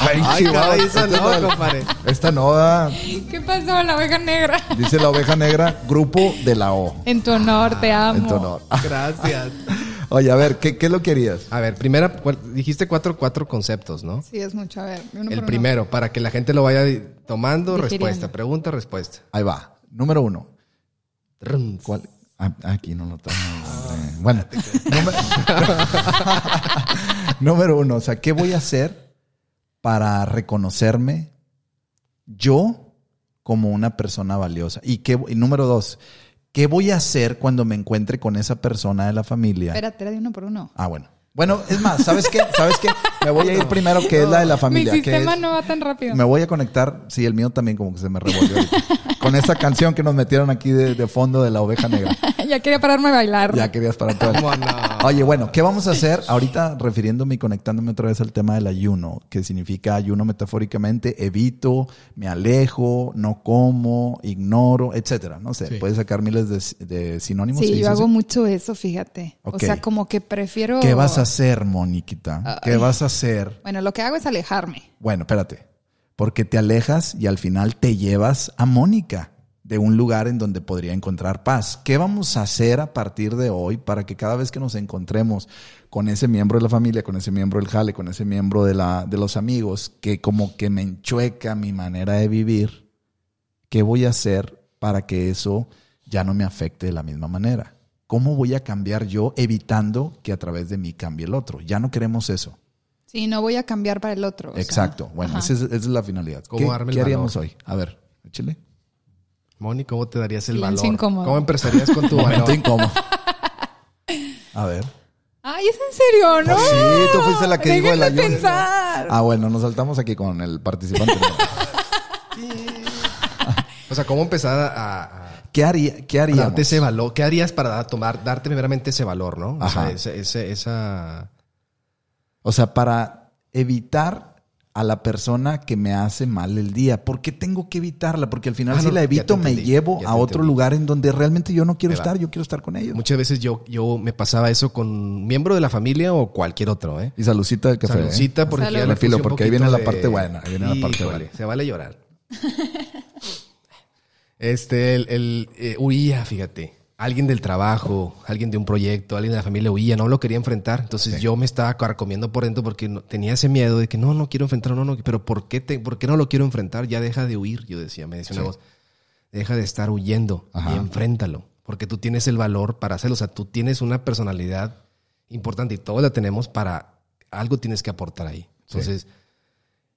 Speaker 1: Ay,
Speaker 3: Ay, esa
Speaker 1: esta
Speaker 3: no, compadre.
Speaker 1: Esta no, ah,
Speaker 2: ¿qué pasó la oveja negra?
Speaker 1: dice la oveja negra, grupo de la O.
Speaker 2: En tu honor, te amo.
Speaker 1: En tu honor.
Speaker 3: Gracias.
Speaker 1: Oye, a ver, ¿qué, qué lo querías?
Speaker 3: A ver, primera, dijiste cuatro, cuatro conceptos, ¿no?
Speaker 2: Sí, es mucho. A ver, uno por
Speaker 3: El
Speaker 2: uno.
Speaker 3: primero, para que la gente lo vaya tomando,
Speaker 2: Digiriendo.
Speaker 3: respuesta, pregunta, respuesta.
Speaker 1: Ahí va. Número uno. ¿Cuál? Ah, aquí no lo tengo. Bueno, número... número uno. O sea, ¿qué voy a hacer para reconocerme yo como una persona valiosa. Y, qué, y número dos, ¿qué voy a hacer cuando me encuentre con esa persona de la familia?
Speaker 2: Espérate, era de uno por uno.
Speaker 1: Ah, bueno. Bueno, es más, ¿sabes qué? ¿Sabes qué? Me voy a ir primero, que es la de la familia.
Speaker 2: Mi
Speaker 1: que
Speaker 2: sistema
Speaker 1: es-
Speaker 2: no va tan rápido.
Speaker 1: Me voy a conectar, sí, el mío también como que se me revolvió. ahorita. con esa canción que nos metieron aquí de, de fondo de la oveja negra.
Speaker 2: Ya quería pararme a bailar.
Speaker 1: Ya querías parar todo. el-
Speaker 3: ¿Cómo no?
Speaker 1: Oye, bueno, ¿qué vamos a hacer? Ahorita refiriéndome y conectándome otra vez al tema del ayuno, que significa ayuno metafóricamente, evito, me alejo, no como, ignoro, etcétera. No sé,
Speaker 3: Sí.
Speaker 1: puedes sacar miles de, de sinónimos. ¿se
Speaker 2: Sí, yo hago
Speaker 1: así?
Speaker 2: mucho eso, fíjate. O sea, como que prefiero...
Speaker 1: ¿Qué vas a hacer, Moniquita? ¿Qué
Speaker 2: Ay.
Speaker 1: vas a hacer?
Speaker 2: Bueno, lo que hago es alejarme.
Speaker 1: Bueno, espérate. Porque te alejas y al final te llevas a Mónica de un lugar en donde podría encontrar paz. ¿Qué vamos a hacer a partir de hoy para que cada vez que nos encontremos con ese miembro de la familia, con ese miembro del jale, con ese miembro de, la, de los amigos, que como que me enchueca mi manera de vivir, ¿qué voy a hacer para que eso ya no me afecte de la misma manera? ¿Cómo voy a cambiar yo evitando que a través de mí cambie el otro? Ya no queremos eso.
Speaker 2: Sí, no voy a cambiar para el otro. o sea,
Speaker 1: Exacto. Bueno, esa es, esa es la finalidad.
Speaker 3: ¿Cómo
Speaker 1: ¿Qué,
Speaker 3: darme el
Speaker 1: qué haríamos
Speaker 3: valor?
Speaker 1: hoy? A ver, échale.
Speaker 3: Moni, ¿cómo te darías el
Speaker 2: Silencio
Speaker 3: valor?
Speaker 2: incómodo.
Speaker 3: ¿Cómo empezarías con tu valor?
Speaker 1: incómodo. A ver.
Speaker 2: Ay, ¿es en serio, no?
Speaker 1: Sí, tú fuiste la que dijo el ayuno.
Speaker 2: pensar.
Speaker 1: Ah, bueno, nos saltamos aquí con el participante.
Speaker 3: O sea, ¿cómo empezar a, a-
Speaker 1: ¿Qué, haría, qué haríamos?
Speaker 3: darte ese valor? ¿Qué harías para tomar, darte primeramente ese valor, no? O
Speaker 1: Ajá.
Speaker 3: sea, ese- ese- esa...
Speaker 1: O sea, para evitar a la persona que me hace mal el día. ¿Por qué tengo que evitarla? Porque al final
Speaker 3: Ah,
Speaker 1: si
Speaker 3: no,
Speaker 1: la evito me llevo a otro
Speaker 3: entendí.
Speaker 1: lugar en donde realmente yo no quiero estar, yo quiero estar con ellos.
Speaker 3: Muchas veces yo, yo me pasaba eso con un miembro de la familia o cualquier otro, ¿eh?
Speaker 1: Y salucita de café. ¿eh?
Speaker 3: Saludcita, porque
Speaker 2: Salud.
Speaker 3: ya
Speaker 1: filo, porque ahí viene la parte buena, ahí viene la parte buena.
Speaker 3: Se vale llorar. Este, el, el, eh, huía, fíjate. Alguien del trabajo, alguien de un proyecto, alguien de la familia huía, no lo quería enfrentar. Entonces yo me estaba carcomiendo por dentro porque no- tenía ese miedo de que no, no quiero enfrentar, no, no, pero ¿por qué, te, ¿por qué no lo quiero enfrentar? Ya deja de huir, yo decía, me decía una voz. Deja de estar huyendo
Speaker 1: Ajá.
Speaker 3: y enfréntalo. Porque tú tienes el valor para hacerlo. O sea, tú tienes una personalidad importante y todos la tenemos para algo tienes que aportar ahí. Entonces,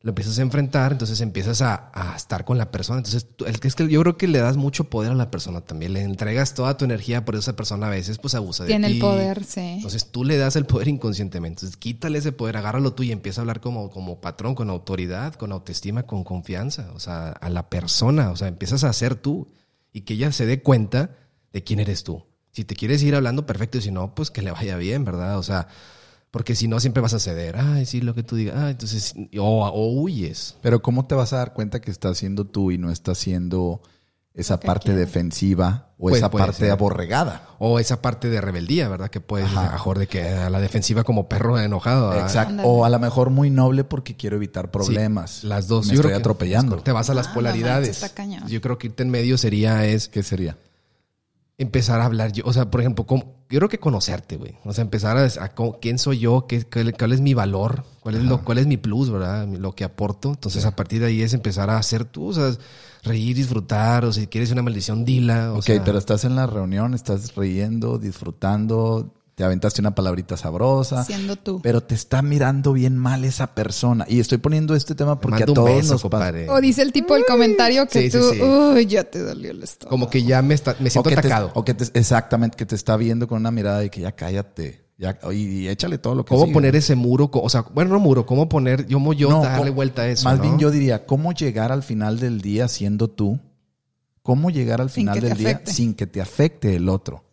Speaker 3: lo empiezas a enfrentar, entonces empiezas a, a estar con la persona. Entonces, tú- es que, es que yo creo que le das mucho poder a la persona también. Le entregas toda tu energía, por eso esa persona a veces pues abusa de
Speaker 2: Tiene
Speaker 3: ti.
Speaker 2: el poder, sí.
Speaker 3: Entonces tú le das el poder inconscientemente. Entonces quítale ese poder, agárralo tú y empieza a hablar como, como patrón, con autoridad, con autoestima, con confianza. O sea, a la persona. O sea, empiezas a ser tú y que ella se dé cuenta de quién eres tú. Si te quieres ir hablando, perfecto. Y si no, pues que le vaya bien, ¿verdad? O sea, porque si no, siempre vas a ceder. Ay, sí, lo que tú digas. Ah, entonces, o, o huyes.
Speaker 1: Pero ¿cómo te vas a dar cuenta que estás siendo tú y no estás siendo esa parte
Speaker 2: quiero.
Speaker 1: defensiva o
Speaker 3: Pues
Speaker 1: esa parte
Speaker 3: ser.
Speaker 1: aborregada?
Speaker 3: O esa parte de rebeldía, ¿verdad? Que puedes,
Speaker 1: Ajá.
Speaker 3: a lo mejor de que a la defensiva como perro enojado. ¿verdad?
Speaker 1: Exacto.
Speaker 2: Ándale.
Speaker 1: O a lo mejor muy noble porque quiero evitar problemas.
Speaker 3: Sí, las dos.
Speaker 1: Me
Speaker 3: Yo
Speaker 1: estoy
Speaker 3: creo que-
Speaker 1: atropellando.
Speaker 3: Te vas a las
Speaker 2: Ah,
Speaker 3: polaridades. Yo creo que irte en medio sería es
Speaker 1: ¿Qué sería?
Speaker 3: Empezar a hablar yo. O sea, por ejemplo, ¿cómo- yo creo que conocerte, güey. O sea, empezar a, a cómo- quién soy yo, qué, cuál, cuál es mi valor, cuál es, lo, cuál es mi plus, ¿verdad? Lo que aporto. Entonces, a partir de ahí es empezar a hacer tú, o sea, reír, disfrutar, o si quieres una maldición, dila. O
Speaker 1: ok,
Speaker 3: sea,
Speaker 1: pero estás en la reunión, estás riendo, disfrutando, te aventaste una palabrita sabrosa.
Speaker 2: Siendo tú.
Speaker 1: Pero te está mirando bien mal esa persona. Y estoy poniendo este tema
Speaker 3: te
Speaker 1: porque a todos
Speaker 3: beso,
Speaker 1: nos pasa.
Speaker 3: compadre.
Speaker 2: O dice el tipo del comentario que
Speaker 3: Sí, sí,
Speaker 2: tú,
Speaker 3: sí.
Speaker 2: uy, ya te dolió el estómago.
Speaker 3: Como que ya me, está, me
Speaker 1: O
Speaker 3: siento
Speaker 1: te,
Speaker 3: atacado.
Speaker 1: o que te- exactamente, que te está viendo con una mirada de que ya cállate. Ya, y, y échale todo lo que
Speaker 3: ¿Cómo
Speaker 1: sigue.
Speaker 3: poner ese muro? O sea, bueno, no muro, ¿cómo poner, yo, yo
Speaker 1: No,
Speaker 3: darle
Speaker 1: ¿cómo-
Speaker 3: vuelta a eso?
Speaker 1: Más
Speaker 3: ¿no?
Speaker 1: bien yo diría, ¿cómo llegar al final del día siendo tú? ¿Cómo llegar al final del día
Speaker 2: afecte.
Speaker 1: sin que te afecte el otro?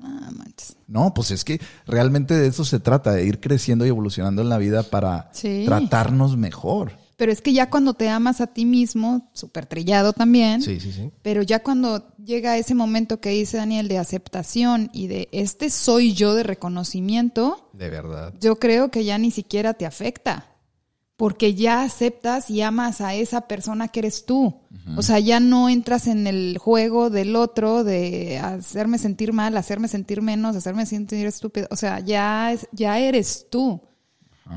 Speaker 1: No, pues es que realmente de eso se trata, de ir creciendo y evolucionando en la vida para
Speaker 2: Sí.
Speaker 1: tratarnos mejor.
Speaker 2: Pero es que ya cuando te amas a ti mismo, súper trillado también,
Speaker 3: Sí, sí, sí.
Speaker 2: pero ya cuando llega ese momento que dice Daniel de aceptación y de este soy yo de reconocimiento,
Speaker 3: De verdad.
Speaker 2: yo creo que ya ni siquiera te afecta. Porque ya aceptas y amas a esa persona que eres tú. O sea, ya no entras en el juego del otro de hacerme sentir mal, hacerme sentir menos, hacerme sentir estúpido. O sea, ya, es- ya eres tú.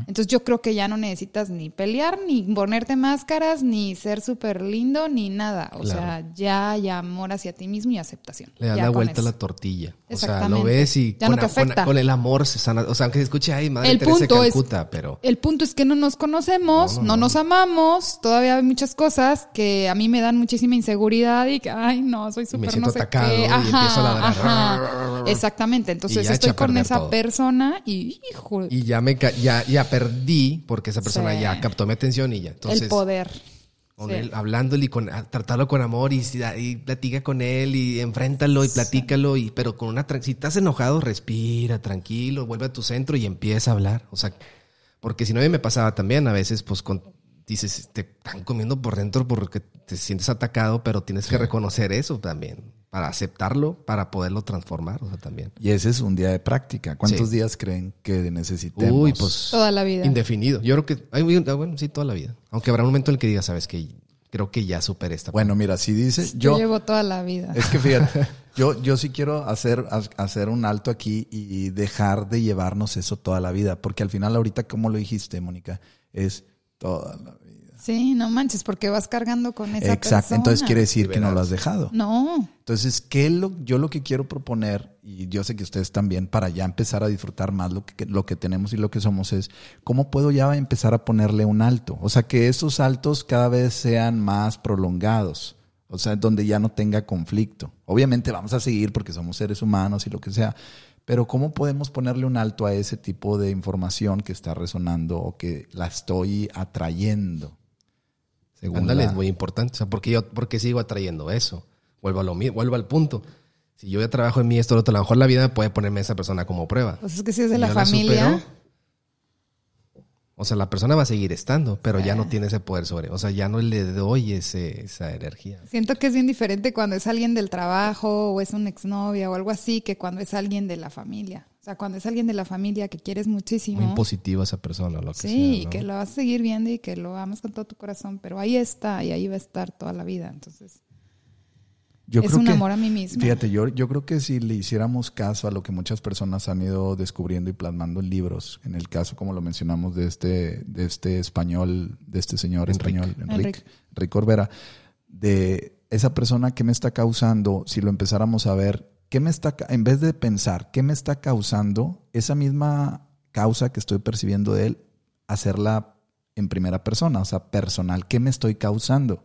Speaker 2: Entonces yo creo que ya no necesitas ni pelear, ni ponerte máscaras, ni ser súper lindo, ni nada. O sea, ya hay amor hacia ti mismo y aceptación.
Speaker 3: Le das la vuelta a la tortilla. O sea, lo ves y
Speaker 2: Ya no
Speaker 3: con,
Speaker 2: te
Speaker 3: con-
Speaker 2: afecta.
Speaker 3: con el amor se sana. O sea, aunque se escuche, ay, madre
Speaker 2: El
Speaker 3: Teresa
Speaker 2: punto es-
Speaker 3: Calcuta, pero...
Speaker 2: El punto es que no nos conocemos, no, nos amamos, todavía hay muchas cosas que a mí me dan muchísima inseguridad y que, ay, no, soy súper
Speaker 3: siento
Speaker 2: no sé
Speaker 3: atacado
Speaker 2: qué.
Speaker 3: y empiezo a ladrar.
Speaker 2: ajá. Exactamente, entonces estoy con esa
Speaker 3: todo.
Speaker 2: persona y, hijo,
Speaker 3: Y ya me ya, ya perdí porque esa persona
Speaker 2: Sí.
Speaker 3: ya captó mi atención y ya. Entonces,
Speaker 2: el poder.
Speaker 3: Con
Speaker 2: Sí.
Speaker 3: él, hablándole y con, tratarlo con amor y, y platica con él y enfréntalo y platícalo y pero con una si estás enojado respira tranquilo vuelve a tu centro y empieza a hablar. O sea porque si no a mí me pasaba también a veces pues con dices te están comiendo por dentro porque te sientes atacado pero tienes que reconocer eso también para aceptarlo para poderlo transformar o sea también
Speaker 1: Y ese es un día de práctica. ¿Cuántos
Speaker 3: Sí.
Speaker 1: días creen que necesitemos?
Speaker 3: uy pues
Speaker 2: Toda la vida.
Speaker 3: indefinido yo creo que ay, ah, bueno sí toda la vida aunque habrá un momento en el que digas sabes que creo que ya superé esta
Speaker 1: Bueno, mira, si dice
Speaker 2: Yo
Speaker 1: yo,
Speaker 2: llevo toda la vida.
Speaker 1: es que fíjate, yo, yo sí quiero hacer, ha- hacer un alto aquí y dejar de llevarnos eso toda la vida, porque al final ahorita, como lo dijiste, Mónica, es toda la vida.
Speaker 2: Sí, no manches, porque vas cargando con esa
Speaker 1: Exacto,
Speaker 2: persona.
Speaker 1: entonces quiere decir que no lo has dejado.
Speaker 2: No,
Speaker 1: Entonces, ¿qué es lo, yo lo que quiero proponer, y yo sé que ustedes también, para ya empezar a disfrutar más lo que, lo que tenemos y lo que somos, es cómo puedo ya empezar a ponerle un alto. O sea, que esos altos cada vez sean más prolongados. O sea, donde ya no tenga conflicto. Obviamente vamos a seguir porque somos seres humanos y lo que sea. Pero ¿cómo podemos ponerle un alto a ese tipo de información que está resonando o que la estoy atrayendo? Según
Speaker 3: Ándale,
Speaker 1: la-
Speaker 3: es muy importante. O sea, porque yo porque sigo atrayendo eso. Vuelvo a lo mismo, vuelvo al punto. Si yo ya trabajo en mí, esto, lo otro, a lo mejor la vida me puede ponerme a esa persona como prueba.
Speaker 2: pues es que si es de la
Speaker 3: yo la
Speaker 2: familia.
Speaker 3: supero, o sea, la persona va a seguir estando, pero ya no tiene ese poder sobre. O sea, ya no le doy ese, esa energía.
Speaker 2: Siento que es bien diferente cuando es alguien del trabajo o es una exnovia o algo así que cuando es alguien de la familia. O sea, cuando es alguien de la familia que quieres muchísimo.
Speaker 3: Muy positiva esa persona, lo que
Speaker 2: Sí,
Speaker 3: sea,
Speaker 2: y
Speaker 3: ¿no?
Speaker 2: que lo vas a seguir viendo y que lo amas con todo tu corazón, pero ahí está y ahí va a estar toda la vida. Entonces,
Speaker 1: Yo
Speaker 2: es
Speaker 1: creo
Speaker 2: un
Speaker 1: que-
Speaker 2: amor a mí misma.
Speaker 1: Fíjate, yo, yo creo que si le hiciéramos caso a lo que muchas personas han ido descubriendo y plasmando en libros, en el caso, como lo mencionamos, de este, de este español, de este señor
Speaker 3: Enrique.
Speaker 1: español, Enrique,
Speaker 2: Enrique.
Speaker 1: Enrique Orbera, de esa persona que me está causando, si lo empezáramos a ver, ¿qué me está, en vez de pensar, qué me está causando, esa misma causa que estoy percibiendo de él, hacerla en primera persona, o sea, personal, ¿qué me estoy causando?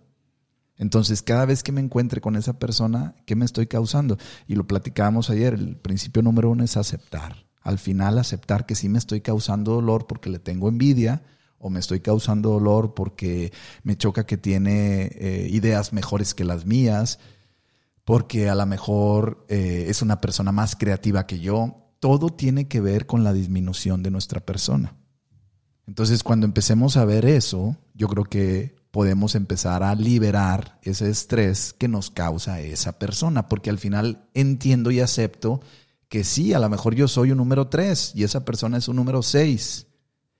Speaker 1: Entonces, cada vez que me encuentre con esa persona, ¿qué me estoy causando? Y lo platicábamos ayer, el principio número uno es aceptar. Al final, aceptar que sí me estoy causando dolor porque le tengo envidia o me estoy causando dolor porque me choca que tiene eh, ideas mejores que las mías, porque a lo mejor eh, es una persona más creativa que yo. Todo tiene que ver con la disminución de nuestra persona. Entonces, cuando empecemos a ver eso, yo creo que podemos empezar a liberar ese estrés que nos causa esa persona, porque al final entiendo y acepto que sí, a lo mejor yo soy un número 3 y esa persona es un número 6.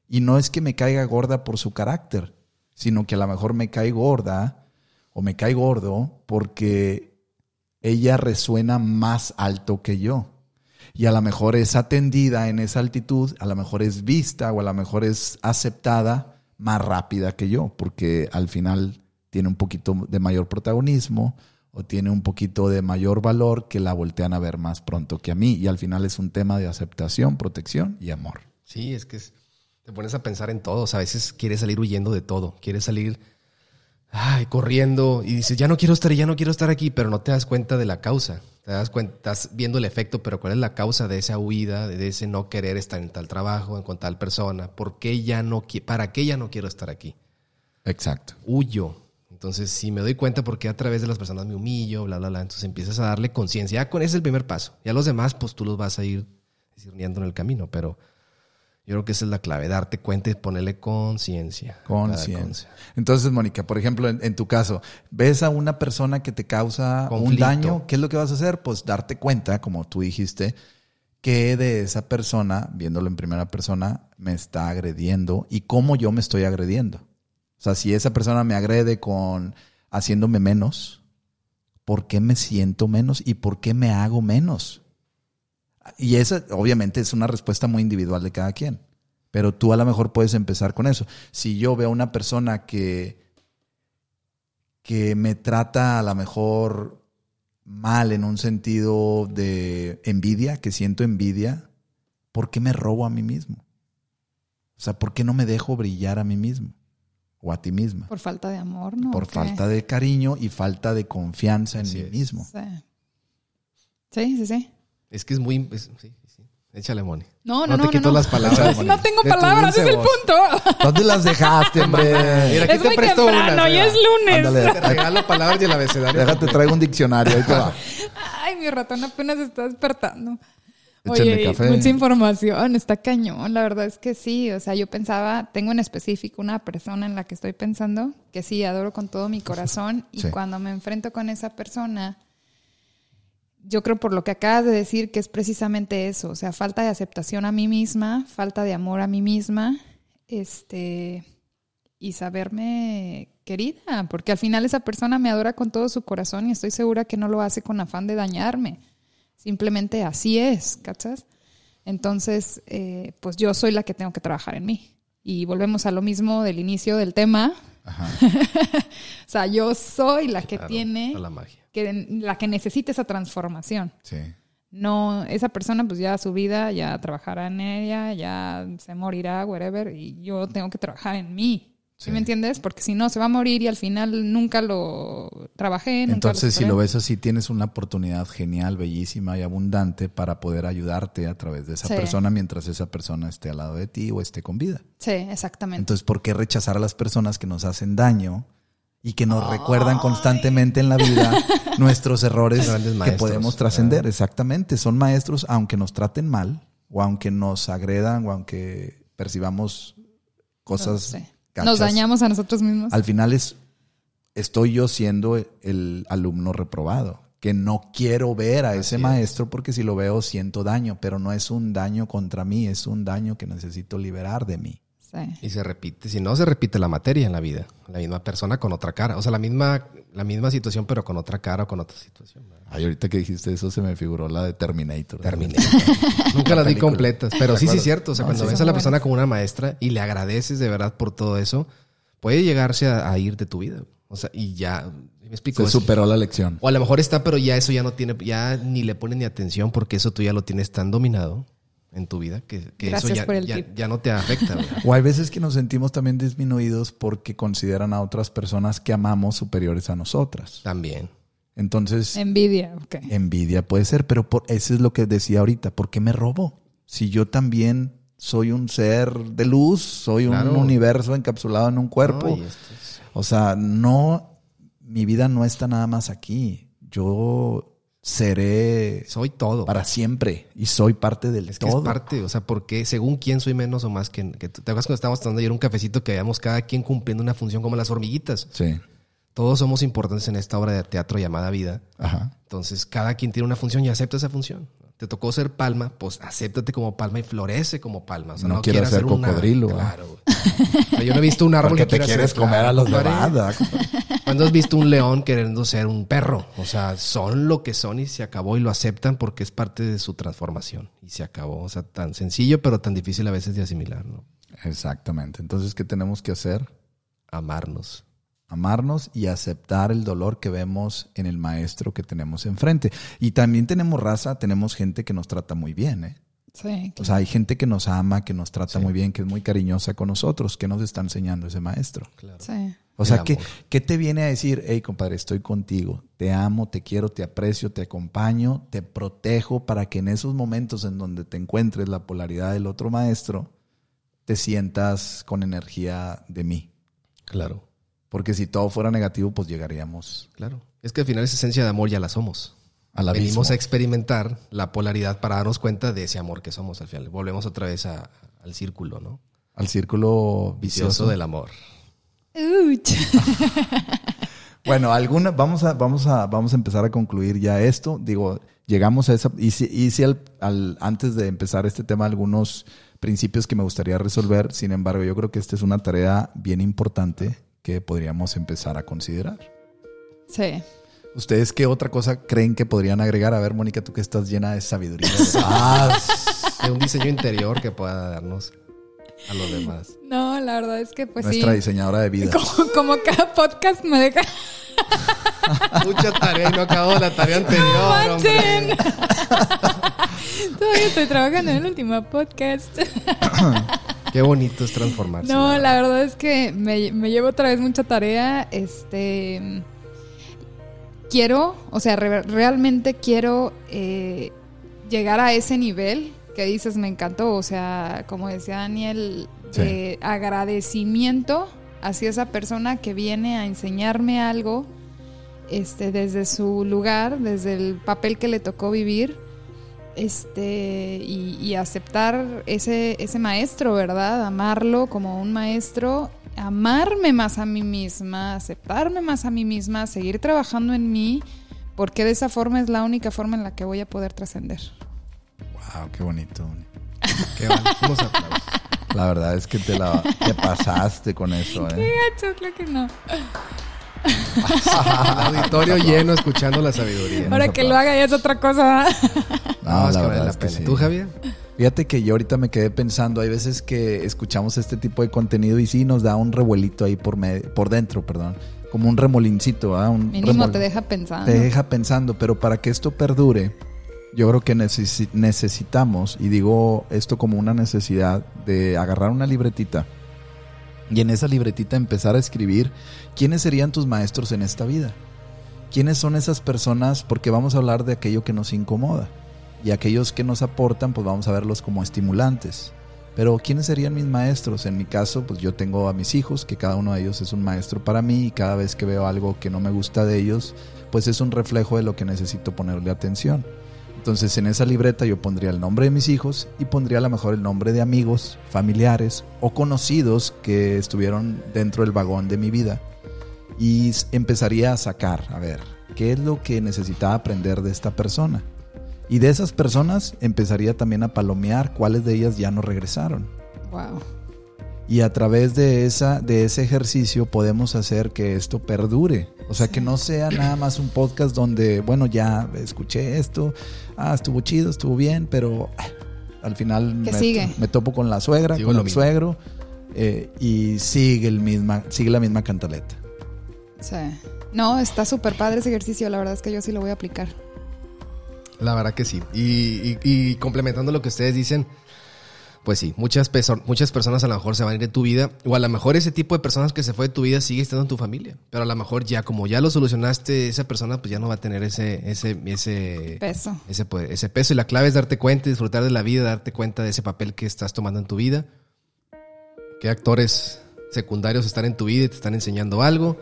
Speaker 1: Y no es que me caiga gorda por su carácter, sino que a lo mejor me cae gorda o me cae gordo porque ella resuena más alto que yo. Y a lo mejor es atendida en esa altitud, a lo mejor es vista o a lo mejor es aceptada más rápida que yo, porque al final tiene un poquito de mayor protagonismo o tiene un poquito de mayor valor que la voltean a ver más pronto que a mí. Y al final es un tema de aceptación, protección y amor.
Speaker 3: Sí, es que te pones a pensar en todo. O sea, a veces quieres salir huyendo de todo. Quieres salir ay, corriendo y dices, ya no quiero estar, ya no quiero estar aquí, pero no te das cuenta de la causa. Te das cuenta, estás viendo el efecto, pero ¿cuál es la causa de esa huida, de ese no querer estar en tal trabajo, con tal persona? ¿Por qué ya no, para qué ya no quiero estar aquí?
Speaker 1: Exacto.
Speaker 3: Huyo. Entonces, si me doy cuenta por qué a través de las personas me humillo, bla, bla, bla, entonces empiezas a darle conciencia. Ya con ese es el primer paso. Ya los demás, pues tú los vas a ir discerniendo en el camino, pero yo creo que esa es la clave, darte cuenta y ponerle conciencia.
Speaker 1: Conciencia. Entonces, Mónica, por ejemplo, en, en tu caso, ves a una persona que te causa un daño, ¿qué es lo que vas a hacer? Pues darte cuenta, como tú dijiste, que de esa persona, viéndolo en primera persona, me está agrediendo y cómo yo me estoy agrediendo. O sea, si esa persona me agrede con haciéndome menos, ¿por qué me siento menos y por qué me hago menos? Y esa, obviamente, es una respuesta muy individual de cada quien. Pero tú a lo mejor puedes empezar con eso. Si yo veo una persona que, que me trata a lo mejor mal en un sentido de envidia, que siento envidia, ¿por qué me robo a mí mismo? O sea, ¿por qué no me dejo brillar a mí mismo? O a ti misma.
Speaker 2: Por falta de amor, ¿no?
Speaker 1: Por falta de cariño y falta de confianza en
Speaker 3: Así
Speaker 1: mí
Speaker 3: es.
Speaker 1: mismo.
Speaker 2: Sí. Sí, sí, sí.
Speaker 3: Es que es muy... es- sí, sí. Échale, Moni.
Speaker 2: No,
Speaker 3: No
Speaker 2: no,
Speaker 3: te
Speaker 2: no.
Speaker 3: quito
Speaker 2: no.
Speaker 3: las palabras,
Speaker 2: No tengo
Speaker 3: de
Speaker 2: palabras, es el
Speaker 3: voz.
Speaker 2: punto.
Speaker 1: ¿Dónde las dejaste, hombre?
Speaker 3: Mira, aquí
Speaker 2: es
Speaker 3: te
Speaker 2: muy
Speaker 3: presto
Speaker 2: temprano
Speaker 3: mira.
Speaker 2: es lunes.
Speaker 1: Ándale,
Speaker 3: Te regalo palabras y el abecedario.
Speaker 1: déjate, traigo un diccionario. Ahí te va.
Speaker 2: Ay, mi ratón apenas está despertando.
Speaker 1: Échenle
Speaker 2: Oye,
Speaker 1: café.
Speaker 2: mucha información, está cañón. La verdad es que sí. O sea, yo pensaba, tengo en específico una persona en la que estoy pensando que sí, adoro con todo mi corazón. Y
Speaker 1: Sí.
Speaker 2: cuando me enfrento con esa persona, yo creo por lo que acabas de decir que es precisamente eso. O sea, falta de aceptación a mí misma, falta de amor a mí misma. Este. Y saberme querida, porque al final esa persona me adora con todo su corazón y estoy segura que no lo hace con afán de dañarme. Simplemente así es, ¿cachas? Entonces, eh, pues yo soy la que tengo que trabajar en mí. Y volvemos a lo mismo del inicio del tema.
Speaker 1: Ajá.
Speaker 2: O sea, yo soy la que
Speaker 3: Claro,
Speaker 2: tiene,
Speaker 3: a la magia.
Speaker 2: Que, la que necesita esa transformación.
Speaker 1: Sí.
Speaker 2: No, esa persona pues ya su vida, ya trabajará en ella, ya se morirá, whatever, y yo tengo que trabajar en mí. ¿Sí,
Speaker 1: Sí.
Speaker 2: me entiendes? Porque si no, se va a morir y al final nunca lo trabajé. Nunca
Speaker 1: Entonces, si lo ves así, tienes una oportunidad genial, bellísima y abundante para poder ayudarte a través de esa
Speaker 2: Sí.
Speaker 1: persona mientras esa persona esté al lado de ti o esté con vida.
Speaker 2: Sí, exactamente.
Speaker 1: Entonces, ¿por qué rechazar a las personas que nos hacen daño y que nos recuerdan constantemente en la vida nuestros errores que podemos trascender? Exactamente, son maestros aunque nos traten mal o aunque nos agredan o aunque percibamos cosas gachas.
Speaker 2: Nos dañamos a nosotros mismos.
Speaker 1: Al final es estoy yo siendo el alumno reprobado, que no quiero ver a ese
Speaker 3: es.
Speaker 1: maestro porque si lo veo siento daño, pero no es un daño contra mí, es un daño que necesito liberar de mí.
Speaker 2: Sí.
Speaker 3: Y se repite, si no se repite la materia en la vida, la misma persona con otra cara, o sea, la misma, la misma situación pero con otra cara o con otra situación.
Speaker 1: Ay, ahorita que dijiste eso se me figuró la de Terminator.
Speaker 3: Terminé. Nunca las vi completas, pero
Speaker 1: ¿Te
Speaker 3: sí, sí es cierto. O sea,
Speaker 1: No,
Speaker 3: cuando
Speaker 1: sí
Speaker 3: ves a la
Speaker 2: buenas.
Speaker 3: persona como una maestra y le agradeces de verdad por todo eso, puede llegarse a, a ir de tu vida. O sea, y ya, me explico.
Speaker 1: Se superó la lección.
Speaker 3: O a lo mejor está, pero ya eso ya no tiene, ya ni le pone ni atención porque eso tú ya lo tienes tan dominado en tu vida que, que eso
Speaker 2: Gracias
Speaker 3: ya,
Speaker 2: por el
Speaker 3: ya,
Speaker 2: tip.
Speaker 3: ya no te afecta. ¿verdad?
Speaker 1: O hay veces que nos sentimos también disminuidos porque consideran a otras personas que amamos superiores a nosotras.
Speaker 3: También.
Speaker 1: Entonces,
Speaker 2: Envidia, ok.
Speaker 1: Envidia puede ser, pero por, eso es lo que decía ahorita. ¿Por qué me robo? Si yo también soy un ser de luz, soy
Speaker 3: Claro.
Speaker 1: un universo encapsulado en un cuerpo.
Speaker 3: No, es-
Speaker 1: O sea, no, mi vida no está nada más aquí. Yo seré
Speaker 3: soy todo.
Speaker 1: para siempre y soy parte del
Speaker 3: Es que
Speaker 1: todo.
Speaker 3: es parte, o sea, porque según quién soy menos o más que, que. ¿Te acuerdas cuando estábamos tomando ayer un cafecito que veíamos cada quien cumpliendo una función como las hormiguitas?
Speaker 1: Sí,
Speaker 3: Todos somos importantes en esta obra de teatro llamada vida.
Speaker 1: ajá.
Speaker 3: Entonces, cada quien tiene una función y acepta esa función. Te tocó ser palma, pues acéptate como palma y florece como palma. O sea,
Speaker 1: No
Speaker 3: no,
Speaker 1: quiero ser
Speaker 3: una-
Speaker 1: cocodrilo, ¿eh?
Speaker 3: Claro. yo no he visto un árbol
Speaker 1: Porque
Speaker 3: que
Speaker 1: te quieres
Speaker 3: ser-
Speaker 1: comer a los
Speaker 3: claro,
Speaker 1: demás.
Speaker 3: ¿Cuándo has visto un león queriendo ser un perro? O sea, son lo que son y se acabó y lo aceptan porque es parte de su transformación. Y se acabó. O sea, tan sencillo, pero tan difícil a veces de asimilar, ¿no?
Speaker 1: Exactamente. Entonces, ¿qué tenemos que hacer?
Speaker 3: Amarnos.
Speaker 1: Amarnos y aceptar el dolor que vemos en el maestro que tenemos enfrente. Y también tenemos raza, tenemos gente que nos trata muy bien, ¿eh?
Speaker 2: Sí,
Speaker 1: O sea, hay gente que nos ama, que nos trata muy bien, que es muy cariñosa con nosotros. ¿Qué nos está enseñando ese maestro?
Speaker 3: Claro.
Speaker 2: sí.
Speaker 1: O sea, ¿qué. ¿qué te viene a decir? Hey, compadre, estoy contigo. Te amo, te quiero, te aprecio, te acompaño, te protejo para que en esos momentos en donde te encuentres la polaridad del otro maestro, te sientas con energía de mí.
Speaker 3: Claro.
Speaker 1: Porque si todo fuera negativo, pues llegaríamos
Speaker 3: Claro. Es que al final esa esencia de amor ya la somos.
Speaker 1: al.
Speaker 3: Venimos a experimentar la polaridad para darnos cuenta de ese amor que somos al final. Volvemos otra vez a- al círculo, ¿no?
Speaker 1: al círculo vicioso.
Speaker 3: Vicioso del amor.
Speaker 2: Uch.
Speaker 1: Bueno, alguna, vamos a, vamos a, vamos a empezar a concluir ya esto. Digo, llegamos a esa, hice, hice al, al- antes de empezar este tema algunos principios que me gustaría resolver. Sin embargo, yo creo que esta es una tarea bien importante que podríamos empezar a considerar.
Speaker 2: Sí.
Speaker 1: ¿Ustedes qué otra cosa creen que podrían agregar? A ver, Mónica, tú que estás llena de sabiduría. de paz.
Speaker 3: De un diseño interior que pueda darnos. a los demás.
Speaker 2: No, la verdad es que pues
Speaker 1: Nuestra
Speaker 2: sí.
Speaker 1: diseñadora de vida.
Speaker 2: Como, como cada podcast me deja.
Speaker 3: Mucha tarea y no acabo la tarea anterior, hombre.
Speaker 2: ¡Manchen! Todavía estoy trabajando en el último podcast.
Speaker 3: Qué bonito es transformarse.
Speaker 2: No, la verdad es que me, me llevo otra vez mucha tarea. Este. Quiero, o sea, re- realmente quiero eh, llegar a ese nivel que dices, me encantó. O sea, como decía Daniel,
Speaker 1: Sí.
Speaker 2: de agradecimiento hacia esa persona que viene a enseñarme algo este, desde su lugar, desde el papel que le tocó vivir este y, y aceptar ese, ese maestro, ¿verdad? Amarlo como un maestro, amarme más a mí misma, aceptarme más a mí misma, seguir trabajando en mí, porque de esa forma es la única forma en la que voy a poder trascender.
Speaker 1: Wow, qué bonito.
Speaker 3: Qué aplausos.
Speaker 1: La verdad es que te, la, te pasaste con eso, ¿eh?
Speaker 2: Gacho, claro que no.
Speaker 3: El auditorio lleno escuchando la sabiduría.
Speaker 2: Ahora que lo haga ya es otra cosa.
Speaker 3: No, es
Speaker 1: la
Speaker 3: que
Speaker 1: verdad
Speaker 3: la
Speaker 1: es que
Speaker 3: pena.
Speaker 1: sí.
Speaker 3: ¿Tú, Javier?
Speaker 1: Fíjate que yo ahorita me quedé pensando, hay veces que escuchamos este tipo de contenido y sí nos da un revuelito ahí por, medio- por dentro, perdón. Como un remolincito, ¿ah? Un
Speaker 2: Mínimo
Speaker 1: remol-
Speaker 2: te deja pensando.
Speaker 1: te deja pensando, pero para que esto perdure, yo creo que necesi- necesitamos, y digo esto como una necesidad, de agarrar una libretita y en esa libretita empezar a escribir quiénes serían tus maestros en esta vida. ¿Quiénes son esas personas? Porque vamos a hablar de aquello que nos incomoda. Y aquellos que nos aportan, pues vamos a verlos como estimulantes. Pero ¿quiénes serían mis maestros? En mi caso, pues yo tengo a mis hijos, que cada uno de ellos es un maestro para mí y cada vez que veo algo que no me gusta de ellos, pues es un reflejo de lo que necesito ponerle atención. Entonces en esa libreta yo pondría el nombre de mis hijos y pondría a lo mejor el nombre de amigos, familiares o conocidos que estuvieron dentro del vagón de mi vida. Y empezaría a sacar, a ver, ¿qué es lo que necesitaba aprender de esta persona? Y de esas personas empezaría también a palomear cuáles de ellas ya no regresaron.
Speaker 2: Wow.
Speaker 1: Y a través de, esa, de ese ejercicio podemos hacer que esto perdure. O sea, que no sea nada más un podcast donde, bueno, ya escuché esto, ah, estuvo chido, estuvo bien, pero ah, al final
Speaker 2: ¿Qué
Speaker 1: me,
Speaker 2: sigue?
Speaker 1: me topo con la suegra, con
Speaker 3: lo
Speaker 1: el
Speaker 3: mismo.
Speaker 1: suegro, eh, y sigue, el misma, sigue la misma cantaleta.
Speaker 2: Sí. No, está súper padre ese ejercicio. La verdad es que yo sí lo voy a aplicar.
Speaker 3: La verdad que sí. Y, y- y complementando lo que ustedes dicen, pues sí, muchas, peso- muchas personas a lo mejor se van a ir de tu vida, o a lo mejor ese tipo de personas que se fue de tu vida sigue estando en tu familia, pero a lo mejor ya como ya lo solucionaste, esa persona pues ya no va a tener ese, ese, ese,
Speaker 2: Peso.
Speaker 3: ese, pues, ese peso. Y la clave es darte cuenta, disfrutar de la vida, darte cuenta de ese papel que estás tomando en tu vida. Qué actores secundarios están en tu vida y te están enseñando algo.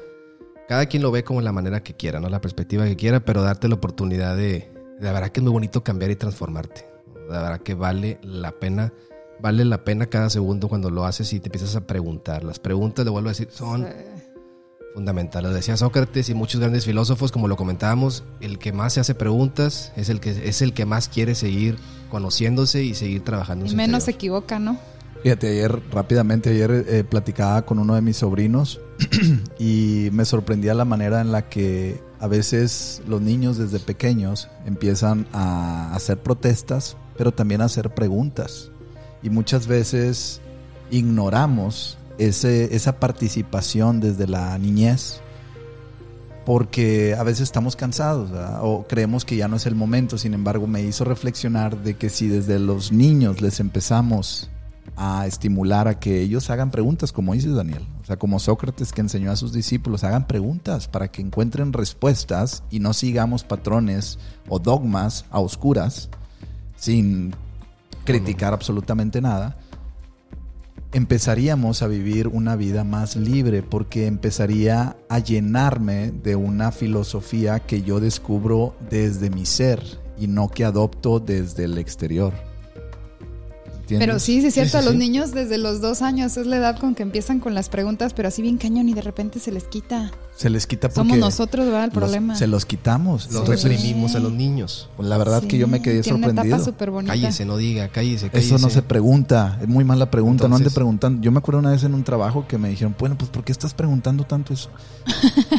Speaker 3: Cada quien lo ve como la manera que quiera, ¿no? La perspectiva que quiera, pero darte la oportunidad de... De verdad que es muy bonito cambiar y transformarte. De verdad que vale la pena. Vale la pena cada segundo cuando lo haces y te empiezas a preguntar. Las preguntas, le vuelvo a decir, son fundamentales. Lo decía Sócrates y muchos grandes filósofos, como lo comentábamos, el que más se hace preguntas es el que, es el que más quiere seguir conociéndose y seguir trabajando en
Speaker 2: Y
Speaker 3: su
Speaker 2: menos se equivoca, ¿no?
Speaker 1: Fíjate, ayer, rápidamente, ayer eh, platicaba con uno de mis sobrinos y me sorprendía la manera en la que a veces los niños desde pequeños empiezan a hacer protestas, pero también a hacer preguntas. Y muchas veces ignoramos ese, esa participación desde la niñez porque a veces estamos cansados o creemos que ya no es el momento. Sin embargo, me hizo reflexionar de que si desde los niños les empezamos a estimular a que ellos hagan preguntas, como dices Daniel, o sea, como Sócrates que enseñó a sus discípulos, hagan preguntas para que encuentren respuestas y no sigamos patrones o dogmas a oscuras sin criticar absolutamente nada empezaríamos a vivir una vida más libre porque empezaría a llenarme de una filosofía que yo descubro desde mi ser y no que adopto desde el exterior. ¿Entiendes?
Speaker 2: Pero sí, sí es cierto,
Speaker 3: Sí, sí,
Speaker 2: a los niños desde los dos años es la edad con que empiezan con las preguntas, pero así bien cañón y de repente se les quita.
Speaker 1: Se les quita porque
Speaker 2: Somos nosotros, ¿verdad? El
Speaker 1: los-
Speaker 2: problema.
Speaker 1: se los quitamos.
Speaker 3: Los reprimimos a los niños.
Speaker 1: pues, la verdad que yo me quedé
Speaker 2: Tiene Una
Speaker 1: sorprendido.
Speaker 2: etapa súper bonita.
Speaker 3: Cállese, no diga, cállese, cállese.
Speaker 1: Eso no se pregunta, es muy mala pregunta, no ande preguntando. Yo me acuerdo una vez en un trabajo que me dijeron, bueno, pues ¿por qué estás preguntando tanto eso?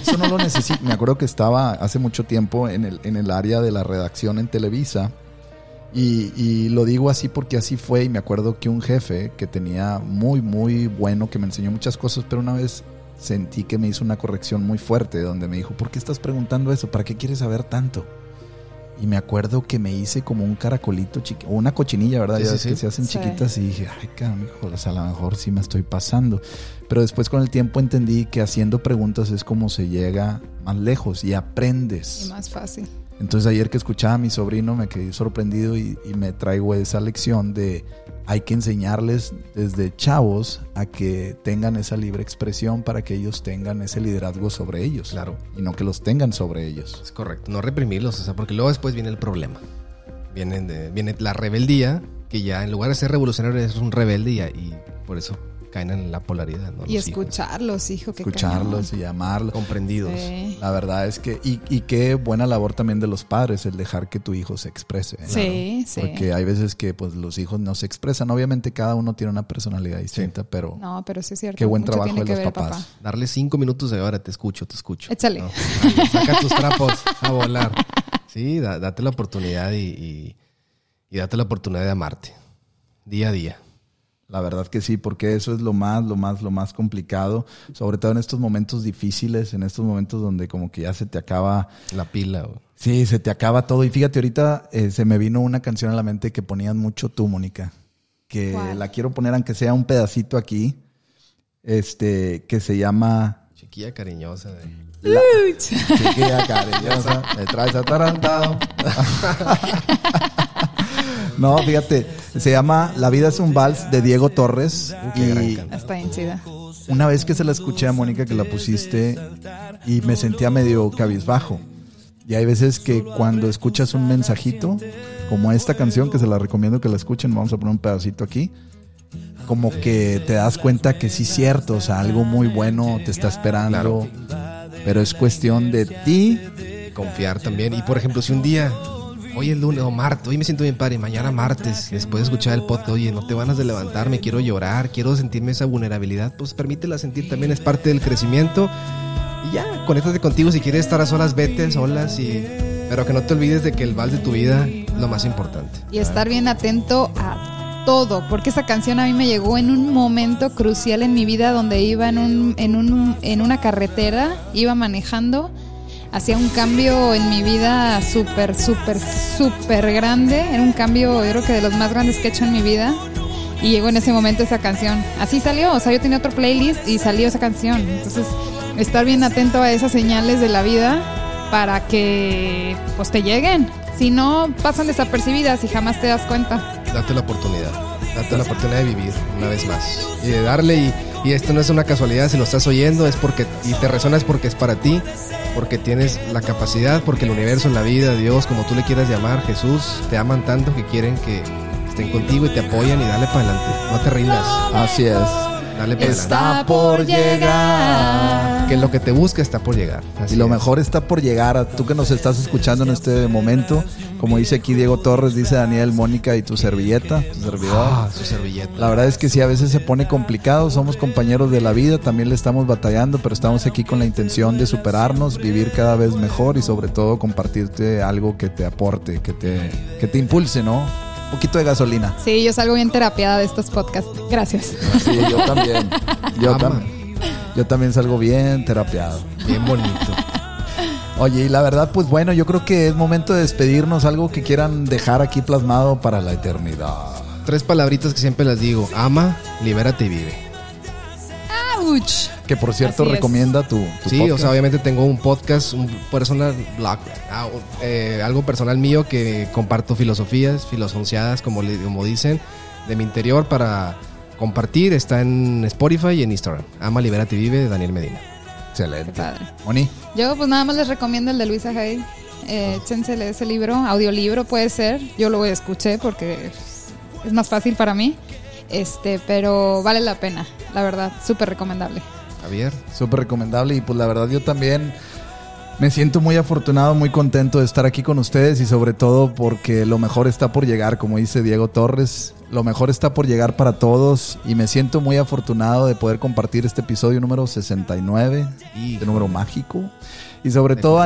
Speaker 1: Eso no lo necesito. Me acuerdo que estaba hace mucho tiempo en el, en el área de la redacción en Televisa Y, y lo digo así porque así fue y me acuerdo que un jefe que tenía muy, muy bueno, que me enseñó muchas cosas, pero una vez sentí que me hizo una corrección muy fuerte donde me dijo, ¿por qué estás preguntando eso? ¿Para qué quieres saber tanto? Y me acuerdo que me hice como un caracolito chiquito, o una cochinilla, ¿verdad?
Speaker 3: Sí,
Speaker 1: ya
Speaker 3: sí,
Speaker 1: que se hacen
Speaker 2: Sí.
Speaker 1: chiquitas y dije, ay, carajo, o sea, a lo mejor sí me estoy pasando. Pero después con el tiempo entendí que haciendo preguntas es como se llega más lejos y aprendes.
Speaker 2: Y más fácil.
Speaker 1: Entonces ayer que escuchaba a mi sobrino me quedé sorprendido y, y me traigo esa lección de hay que enseñarles desde chavos a que tengan esa libre expresión para que ellos tengan ese liderazgo sobre ellos.
Speaker 3: Claro.
Speaker 1: Y no que los tengan sobre ellos.
Speaker 3: Es correcto, no reprimirlos, o sea, porque luego después viene el problema. Viene, de- viene la rebeldía, que ya en lugar de ser revolucionario es un rebelde y, y por eso caen en la polaridad. ¿no?
Speaker 2: Y
Speaker 3: Los hijos.
Speaker 2: escucharlos, hijo, que
Speaker 1: Escucharlos y llamarlos.
Speaker 3: Comprendidos.
Speaker 2: Sí.
Speaker 1: La verdad es que, y, y qué buena labor también de los padres el dejar que tu hijo se exprese. ¿eh?
Speaker 2: Sí, sí.
Speaker 1: Porque hay veces que pues los hijos no se expresan. Obviamente cada uno tiene una personalidad distinta, pero
Speaker 2: No, pero sí es cierto.
Speaker 1: Qué buen
Speaker 2: Mucho
Speaker 1: trabajo de los papás.
Speaker 2: papá.
Speaker 3: Darle cinco minutos de hora, te escucho, te escucho.
Speaker 2: Échale.
Speaker 3: No, dale, saca tus trapos a volar. Sí, da- date la oportunidad y, y- y date la oportunidad de amarte. Día a día.
Speaker 1: La verdad que sí, porque eso es lo más, lo más, lo más complicado, sobre todo en estos momentos difíciles, en estos momentos donde como que ya se te acaba,
Speaker 3: La pila. güey.
Speaker 1: sí, se te acaba todo. Y fíjate, ahorita eh, se me vino una canción a la mente que ponían mucho tú, Mónica, que
Speaker 2: ¿Cuál?
Speaker 1: la quiero poner aunque sea un pedacito aquí, este, que se llama
Speaker 3: Chiquilla cariñosa. de-
Speaker 1: La chiquilla cariñosa, me traes atarantado. No, fíjate, se llama La vida es un vals de Diego Torres
Speaker 3: gran
Speaker 1: y.
Speaker 2: Está bien chida.
Speaker 1: una vez que se la escuché a Mónica que la pusiste y me sentía medio cabizbajo. Y hay veces que cuando escuchas un mensajito, como esta canción que se la recomiendo que la escuchen, vamos a poner un pedacito aquí, como que te das cuenta que sí es cierto, o sea, algo muy bueno te está esperando, pero es cuestión de ti.
Speaker 3: Confiar también. Y por ejemplo, si un día, hoy es lunes o martes, hoy me siento bien padre, mañana martes, después de escuchar el podcast, oye, no te ganas de levantarme, quiero llorar, quiero sentirme esa vulnerabilidad, pues permítela sentir también, es parte del crecimiento. Y ya, conéctate contigo, si quieres estar a solas, vete a solas y... Pero que no te olvides de que el vals de tu vida es lo más importante.
Speaker 2: Y estar bien atento a todo, porque esa canción a mí me llegó en un momento crucial en mi vida donde iba en, un, en, un, en una carretera, iba manejando, hacía un cambio en mi vida súper, súper, súper grande, era un cambio yo creo que de los más grandes que he hecho en mi vida. Y llegó en ese momento esa canción. Así salió, o sea, yo tenía otro playlist y salió esa canción. Entonces, estar bien atento a esas señales de la vida para que pues te lleguen. Si no, pasan desapercibidas y jamás te das cuenta.
Speaker 3: Date la oportunidad. Date la oportunidad de vivir una vez más. Y de darle y, y esto no es una casualidad, si lo estás oyendo es porque y te resuena es porque es para ti, porque tienes la capacidad, porque el universo, la vida, Dios, como tú le quieras llamar, Jesús, te aman tanto que quieren que estén contigo y te apoyan y dale para adelante. No te rindas.
Speaker 1: Así es.
Speaker 3: Dale para adelante.
Speaker 1: Está por llegar.
Speaker 3: Que lo que te busca está por llegar. Así
Speaker 1: Y lo
Speaker 3: es.
Speaker 1: mejor está por llegar a tú que nos estás escuchando en este momento. Como dice aquí Diego Torres, dice Daniel, Mónica y tu servilleta, tu servidor.
Speaker 3: Ah, su servilleta.
Speaker 1: La verdad es que sí, a veces se pone complicado, somos compañeros de la vida, también le estamos batallando, pero estamos aquí con la intención de superarnos, vivir cada vez mejor y sobre todo compartirte algo que te aporte, que te, que te impulse, ¿no? Poquito de gasolina.
Speaker 2: Sí, yo salgo bien terapiada de estos podcasts. Gracias.
Speaker 1: Sí, yo también. Yo, tam- yo también salgo bien terapiado.
Speaker 3: Bien bonito.
Speaker 1: Oye, y la verdad, pues bueno, yo creo que es momento de despedirnos, algo que quieran dejar aquí plasmado para la eternidad.
Speaker 3: Tres palabritas que siempre las digo. Ama, libérate y vive.
Speaker 1: Que por cierto
Speaker 2: Así es.
Speaker 1: recomienda tu, tu
Speaker 3: Sí, o
Speaker 1: podcast.
Speaker 3: sea, obviamente tengo un podcast, un personal blog, ah, eh, algo personal mío que comparto filosofías, filosonciadas, como, le- como dicen, de mi interior para compartir. Está en Spotify y en Instagram. Ama, libérate y vive de Daniel Medina.
Speaker 2: Qué
Speaker 1: Excelente.
Speaker 2: padre.
Speaker 1: Moni,
Speaker 2: Yo pues nada más les recomiendo el de Luisa Hay. Eh, échensele ese libro, audiolibro puede ser. Yo lo escuché porque es más fácil para mí. Este, pero vale la pena, la verdad, súper recomendable.
Speaker 3: Javier.
Speaker 1: súper recomendable y pues la verdad yo también me siento muy afortunado, muy contento de estar aquí con ustedes y sobre todo porque lo mejor está por llegar, como dice Diego Torres. lo mejor está por llegar para todos y me siento muy afortunado de poder compartir este episodio número 69,
Speaker 3: Hijo.
Speaker 1: de número mágico. Y sobre todo,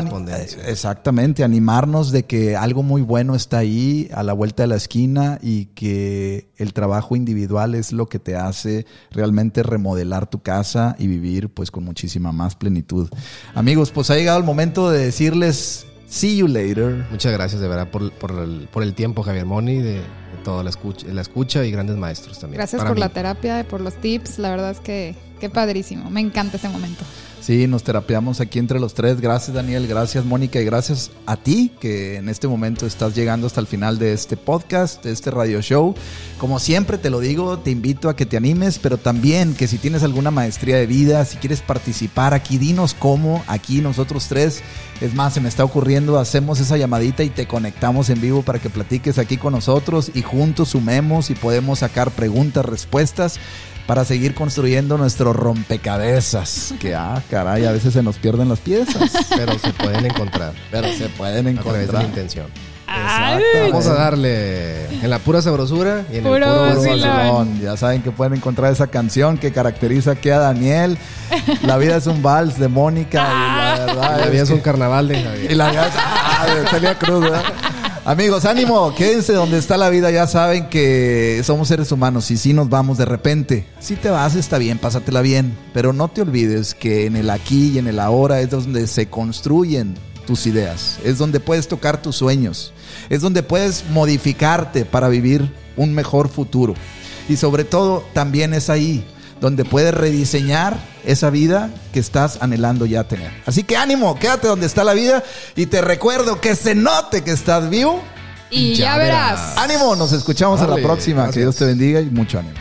Speaker 1: exactamente, animarnos de que algo muy bueno está ahí a la vuelta de la esquina y que el trabajo individual es lo que te hace realmente remodelar tu casa y vivir pues con muchísima más plenitud. Amigos, pues ha llegado el momento de decirles see you later.
Speaker 3: Muchas gracias de verdad por, por el, por el tiempo, Javier Moni, de, de toda la escucha, la escucha y grandes maestros también.
Speaker 2: Gracias
Speaker 3: Para
Speaker 2: por
Speaker 3: mí.
Speaker 2: la terapia y por los tips. La verdad es que qué padrísimo. Me encanta ese momento.
Speaker 1: Sí, nos terapeamos aquí entre los tres. Gracias Daniel, gracias Mónica y gracias a ti que en este momento estás llegando hasta el final de este podcast, de este radio show. Como siempre te lo digo, te invito a que te animes, pero también que si tienes alguna maestría de vida, si quieres participar aquí, dinos cómo, aquí nosotros tres. Es más, se me está ocurriendo, hacemos esa llamadita y te conectamos en vivo para que platiques aquí con nosotros y juntos sumemos y podemos sacar preguntas, respuestas para seguir construyendo nuestro rompecabezas. Que, ah, caray, a veces se nos pierden las piezas,
Speaker 3: Pero se pueden encontrar
Speaker 1: pero se pueden
Speaker 3: a través de la
Speaker 1: encontrar.
Speaker 3: intención.
Speaker 1: Exactamente.
Speaker 3: Vamos a darle en la pura sabrosura y en
Speaker 2: Puro
Speaker 3: el puro
Speaker 2: vacilón.
Speaker 1: Ya saben que pueden encontrar esa canción que caracteriza aquí a Daniel. La vida es un vals de Mónica. Y la verdad
Speaker 3: La
Speaker 1: es
Speaker 3: vida es
Speaker 1: que-
Speaker 3: un carnaval de Javier.
Speaker 1: Y la ah, de Celia Cruz, ¿verdad? Amigos, ánimo, quédense donde está la vida. Ya saben que somos seres humanos y si nos vamos de repente. Si te vas, está bien, pásatela bien. Pero no te olvides que en el aquí y en el ahora es donde se construyen tus ideas. Es donde puedes tocar tus sueños. Es donde puedes modificarte para vivir un mejor futuro. Y sobre todo, también es ahí donde puedes rediseñar esa vida que estás anhelando ya tener. Así que ánimo, quédate donde está la vida y te recuerdo que se note que estás vivo.
Speaker 2: Y
Speaker 3: Ya
Speaker 2: ya, verás.
Speaker 3: verás.
Speaker 1: Ánimo, nos escuchamos a la
Speaker 3: Dale,
Speaker 1: próxima. Que. Dios te bendiga y mucho ánimo.